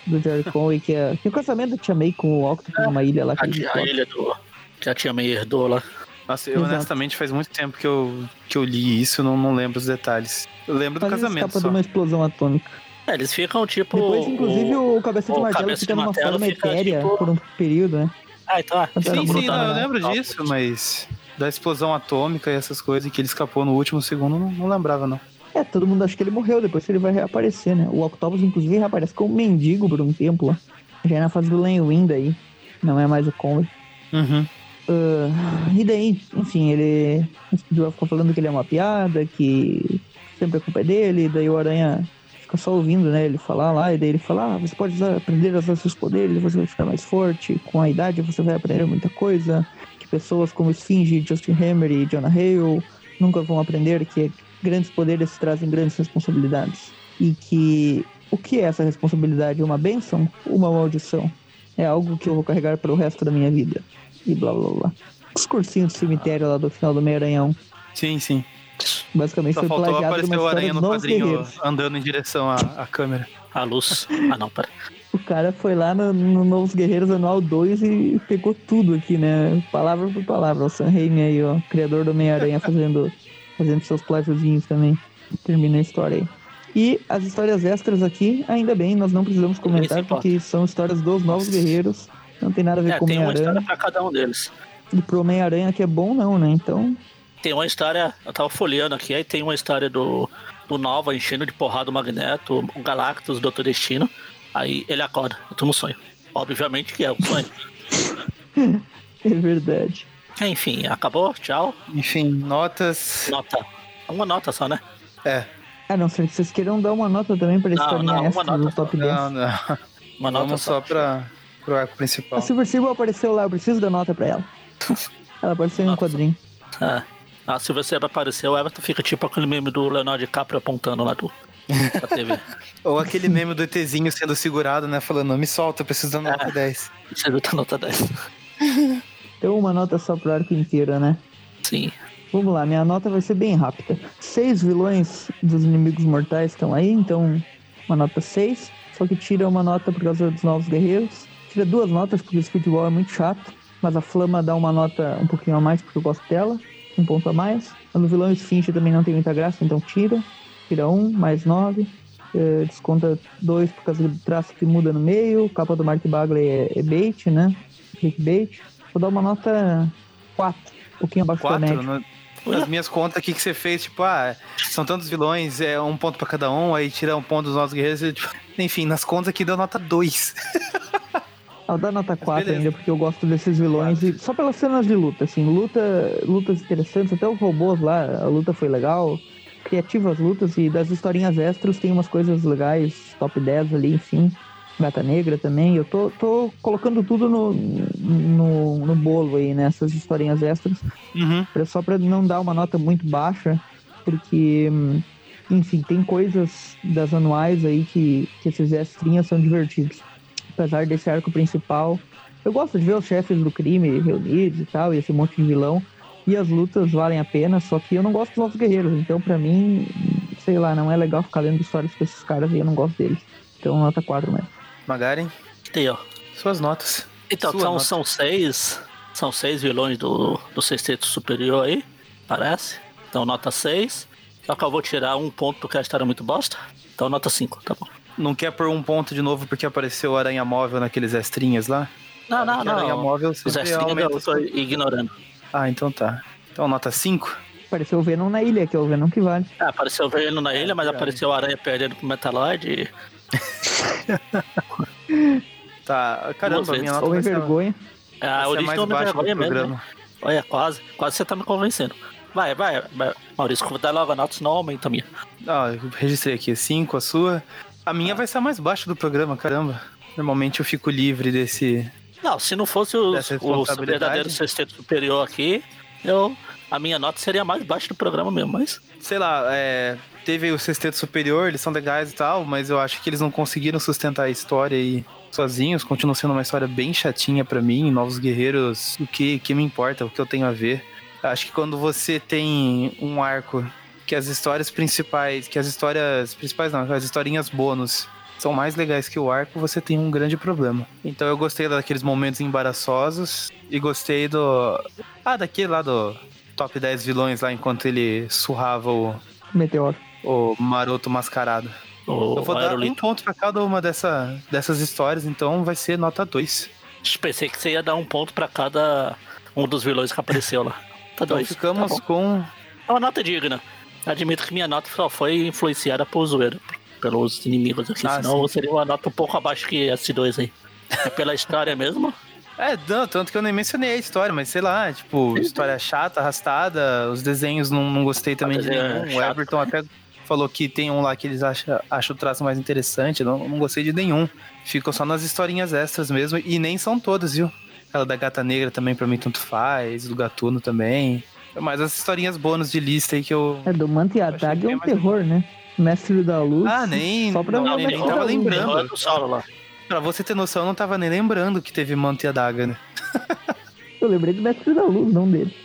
do Jerry Conway, que é, que é o casamento da Tia May com o Octopus numa ilha lá. Que A, a ilha do. Que a tia May herdou lá. Nossa, eu Exato. honestamente faz muito tempo que eu, que eu li isso, não, não lembro os detalhes. Eu lembro do Mas ele casamento escapa só. de uma explosão atômica. É, eles ficam tipo. Depois, inclusive, o, Cabeça de o Martelo Cabeça fica de numa forma etérea tipo- por um período, né? Ah, então. ah, Sim, Sim, não, eu né? lembro disso, mas da explosão atômica e essas coisas que ele escapou no último segundo, não, não lembrava, não. É, todo mundo acha que ele morreu, depois ele vai reaparecer, né? O Octopus, inclusive, reaparece como mendigo por um tempo lá. Já é na fase do Len Wind aí. Não é mais o Conway. Uhum. Ah, e daí, enfim, ele. O ficou falando que ele é uma piada, que sempre a culpa é dele, daí o Aranha fica só ouvindo, né? Ele falar lá, e daí ele fala, ah, você pode usar, aprender a usar seus poderes, você vai ficar mais forte, com a idade você vai aprender muita coisa, que pessoas como Sphinge, Justin Hammer e Jonah Hale nunca vão aprender que grandes poderes trazem grandes responsabilidades. E que o que é essa responsabilidade? Uma bênção? Uma maldição? É algo que eu vou carregar para o resto da minha vida. E blá blá blá. Discursinho do cemitério lá do final do Meia-Aranhão. Sim, sim. Basicamente Só foi faltou plagiado aparecer o aranha no quadrinho guerreiros. andando em direção à, à câmera. A luz. Ah, não, pera. O cara foi lá no, no Novos Guerreiros Anual 2 e pegou tudo aqui, né? Palavra por palavra. O Sam Raimi aí, ó, criador do Meia-Aranha, fazendo, fazendo seus plagiozinhos também. Termina a história aí. E as histórias extras aqui, ainda bem, nós não precisamos comentar, porque são histórias dos Novos Guerreiros. Não tem nada a ver É, com o tem uma história pra cada um deles. E pro Homem-Aranha que é bom, não, né? Então, Tem uma história, eu tava folheando aqui, aí tem uma história do, do Nova enchendo de porrada o Magneto, o Galactus, o Doutor Destino. Aí ele acorda, eu tô no sonho. Obviamente que é um sonho. *laughs* é verdade. Enfim, acabou, tchau. Enfim, notas. Nota. Uma nota só, né? É. Ah, não, se vocês queiram dar uma nota também pra não, uma extra nota do. Top 10. Não, não. Uma nota Vamos só. só pra, pro arco principal. A Silver Sable apareceu lá, eu preciso dar nota pra ela. *laughs* Ela apareceu em um quadrinho. É. Ah, se você aparecer, o Everton fica tipo aquele meme do Leonardo DiCaprio apontando lá do, da TV. *laughs* Ou aquele meme do ETzinho sendo segurado, né? Falando, me solta, eu preciso da nota É. 10. Você viu a nota 10. *laughs* Então uma nota só pro arco inteiro, né? Sim. Vamos lá, minha nota vai ser bem rápida. Seis vilões dos inimigos mortais estão aí, então uma nota 6. Só que tira uma nota por causa dos novos guerreiros. Tira duas notas porque o Speedball é muito chato. Mas a Flama dá uma nota um pouquinho a mais porque eu gosto dela. Um ponto a mais. A do vilão Esfinge também não tem muita graça, então tira. Tira um, mais nove. Eh, desconta dois por causa do traço que muda no meio. Capa do Mark Bagley é, é bait, né? Clickbait. Vou dar uma nota 4. Um pouquinho abaixo da média. No, nas minhas contas aqui que você fez, tipo, ah, são tantos vilões, é um ponto pra cada um, aí tira um ponto dos nossos guerreiros. e, tipo, enfim, nas contas aqui deu nota 2. I'll dar nota 4 beleza. ainda, porque eu gosto desses vilões. E só pelas cenas de luta, assim, luta, lutas interessantes, até os robôs lá, a luta foi legal. Criativas lutas e das historinhas extras tem umas coisas legais, top 10 ali, enfim. Gata Negra também. Eu tô, tô colocando tudo no, no, no bolo aí, nessas historinhas extras. Uhum. Pra- só pra não dar uma nota muito baixa, porque, hum, enfim, tem coisas das anuais aí que, que esses extrinhas são divertidos. Apesar desse arco principal, eu gosto de ver os chefes do crime reunidos e tal, e esse monte de vilão. E as lutas valem a pena, só que eu não gosto dos nossos guerreiros. Então, pra mim, sei lá, não é legal ficar lendo histórias com esses caras e eu não gosto deles. Então, nota 4 mesmo. Magaren, Tem, ó. suas notas. Então, Sua são, nota. são seis. São seis vilões do, do sexteto superior aí, parece. Então, nota 6. Só que eu vou tirar um ponto porque a história é muito bosta. Então, nota 5, tá bom. Não quer pôr um ponto de novo porque apareceu o Aranha Móvel naqueles extrinhas lá? Não, não, Porque Aranha não. Móvel Os aumenta eu tô ignorando. Ah, então tá. Então nota 5? Apareceu o Venom na ilha, que é o Venom que vale. Ah, apareceu o Veneno na ilha, mas apareceu a aranha perdendo pro Metaloid. e- *laughs* Tá, caramba, minha nota Homem ser, vergonha. É vai a ser origem mais do Homem baixa do Vergonha mesmo. programa. né? Olha, quase. Quase você tá me convencendo. Vai, vai, vai. Maurício, vou dar logo a nota, senão aumenta a minha. Ah, eu registrei aqui 5, a sua. A Ah. minha vai ser a mais baixa do programa, caramba. Normalmente eu fico livre desse. Não, se não fosse os responsabilidade. verdadeiros sexteto superior aqui, eu, a minha nota seria a mais baixa do programa mesmo, mas. Sei lá, é, teve o Sexteto Superior, eles são legais e tal, mas eu acho que eles não conseguiram sustentar a história aí sozinhos. Continua sendo uma história bem chatinha pra mim. Novos Guerreiros, o que, que me importa, o que eu tenho a ver. Acho que quando você tem um arco que as histórias principais, que as histórias principais não, as historinhas bônus são mais legais que o arco, você tem um grande problema. Então eu gostei daqueles momentos embaraçosos e gostei do. Ah, daquele lá do top 10 vilões lá enquanto ele surrava o, Meteoro. O maroto mascarado. Eu vou dar um ponto pra cada uma dessa, dessas histórias, então vai ser nota 2. Pensei que você ia dar um ponto pra cada um dos vilões que apareceu lá. *laughs* Tá Então dois. ficamos Tá com. É uma nota digna. Admito que minha nota só foi influenciada por zoeira, pelos inimigos aqui. Ah, senão sim. seria uma nota um pouco abaixo que esse dois aí. É pela história mesmo. *laughs* É, não, tanto que eu nem mencionei a história, mas sei lá, tipo, história chata, arrastada, os desenhos não, não gostei também de desenho é nenhum. O chato. Everton até falou que tem um lá que eles acham, acham o traço mais interessante, não, não gostei de nenhum. Ficou só nas historinhas extras mesmo, e nem são todas, viu? Aquela da Gata Negra também pra mim tanto faz, do Gatuno também. Mas as historinhas bônus de lista aí que eu... É, do Manta e a achei Tag é bem um mais terror, né? Mestre da Luz. Ah, nem- Só pra não, nem nem tava lembrando. Lá. Pra você ter noção, eu não tava nem lembrando que teve Manta e a Daga, né? Eu lembrei do Mestre da Luz, não dele.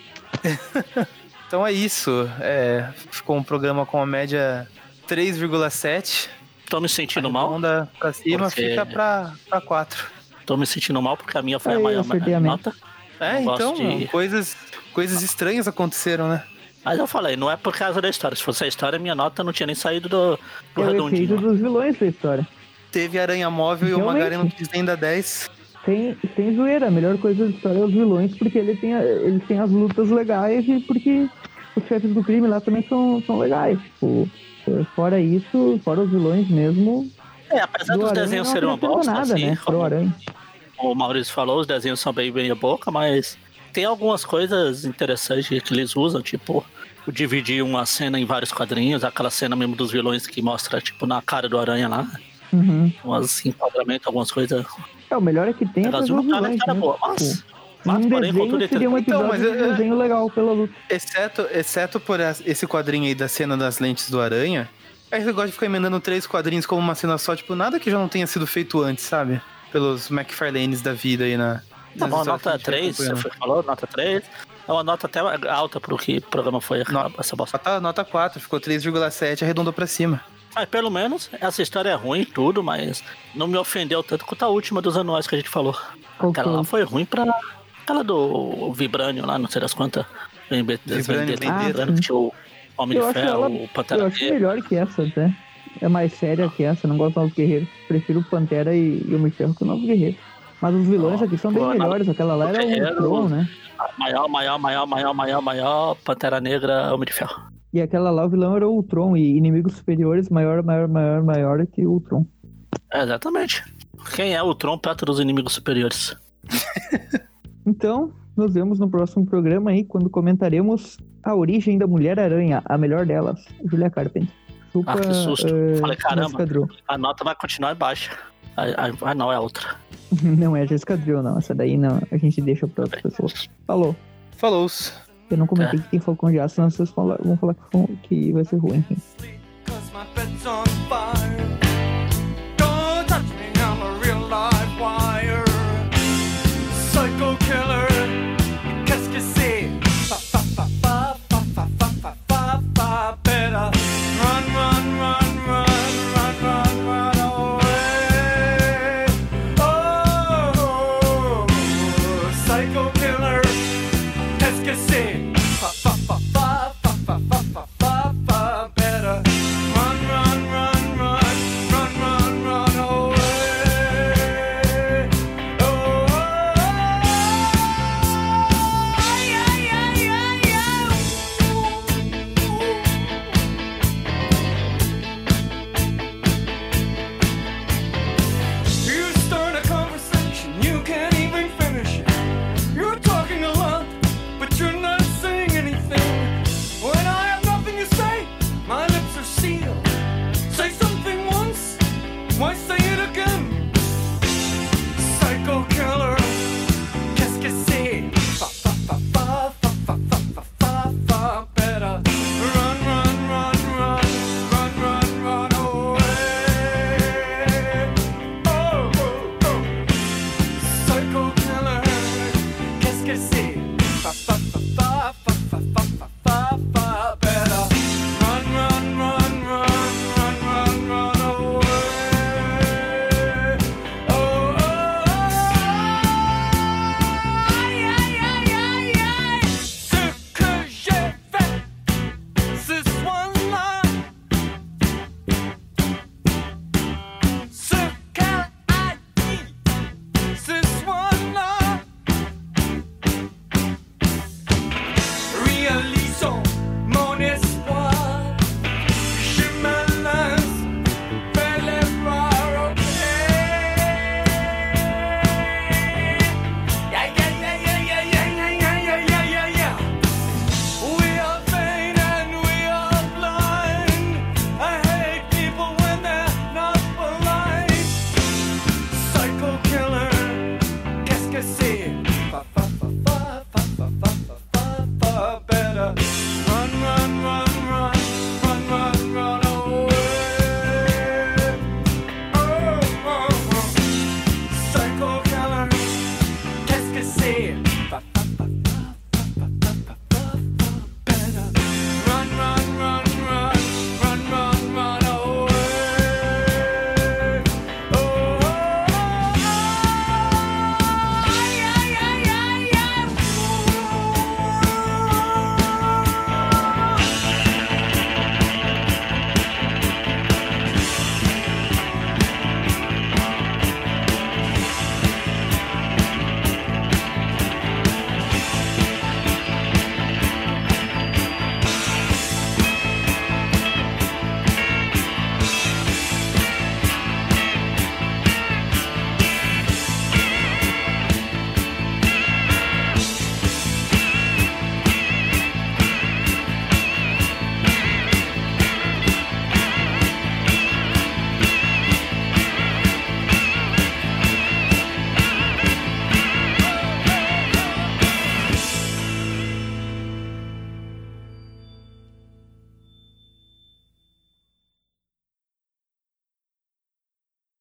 *laughs* Então é isso. É, ficou um programa com a média 3,7. Tô me sentindo mal. Onda pra cima Porque- fica pra, pra 4. Tô me sentindo mal porque a minha foi Aí, a maior eu acertei a minha. nota. É, Não então, de- coisas, coisas estranhas aconteceram, né? Mas eu falei, não é por causa da história. Se fosse a história, minha nota não tinha nem saído do, do É o redondinho. dos vilões da história. Teve Aranha Móvel e o Realmente. Magaren não quis nem dar 10. Tem, tem zoeira, a melhor coisa da história é os vilões, porque ele tem, eles têm as lutas legais e porque os chefes do crime lá também são, são legais. Tipo, fora isso, fora os vilões mesmo, É, apesar do dos Aranha desenhos serem uma bosta, nada, assim, né? Como Aranha. o Maurício falou, os desenhos são bem bem a boca, mas tem algumas coisas interessantes que eles usam, tipo dividir uma cena em vários quadrinhos, aquela cena mesmo dos vilões que mostra, tipo, na cara do Aranha lá, Uhum. umas enquadramentos, algumas coisas. É, o melhor é que tem Elas essas não tá na vilões, cara né? boa, mas, Tipo, mas um porém, desenho seria um Então, episódio mas de eu- desenho legal pela luta. Exceto, exceto por es- esse quadrinho aí da cena das lentes do Aranha. Aí você gosta de ficar emendando três quadrinhos como uma cena só, tipo, nada que já não tenha sido feito antes, sabe? Pelos McFarlanes da vida aí na. Tá bom, nota gente 3, você acompanhando. foi- falou, nota 3. É uma nota até alta pro que o programa foi essa bosta. Nota, nota 4, ficou 3,7, arredondou pra cima. Mas pelo menos essa história é ruim e tudo, mas não me ofendeu tanto quanto a última dos anuais que a gente falou. Qual Aquela lá foi ruim pra. Aquela do Vibrânio lá, não sei das quantas. Vendetta. Vibrânio, que tinha o Homem Eu de acho Ferro, ela- o Pantera Eu acho Negra. melhor que essa até. É mais séria que essa, não gosto dos guerreiros. Prefiro o Pantera e, e o Ferro que o Novo Guerreiro. Mas os vilões Ó, aqui são bem melhores. Aquela lá era o Guerreiro- Tron, né? Maior, maior, maior, maior, maior, maior, Pantera Negra, Homem de Ferro. E aquela lá, o vilão era o Ultron. E inimigos superiores, maior, maior, maior, maior que o Ultron. É, exatamente. Quem é o Tron perto dos inimigos superiores? *laughs* Então, nos vemos no próximo programa aí, quando comentaremos a origem da Mulher-Aranha, a melhor delas, Julia Carpenter. Chupa, Ah, que susto. eh, Falei, caramba. A nota vai continuar baixa. Ah, não, é outra. *laughs* Não é Jessica Drill, não. Essa daí não. A gente deixa pra outras pessoas. Falou. Falou. Eu não comentei É. que tem Falcão de Aço, senão vocês falam- vão falar que, que vai ser ruim. enfim.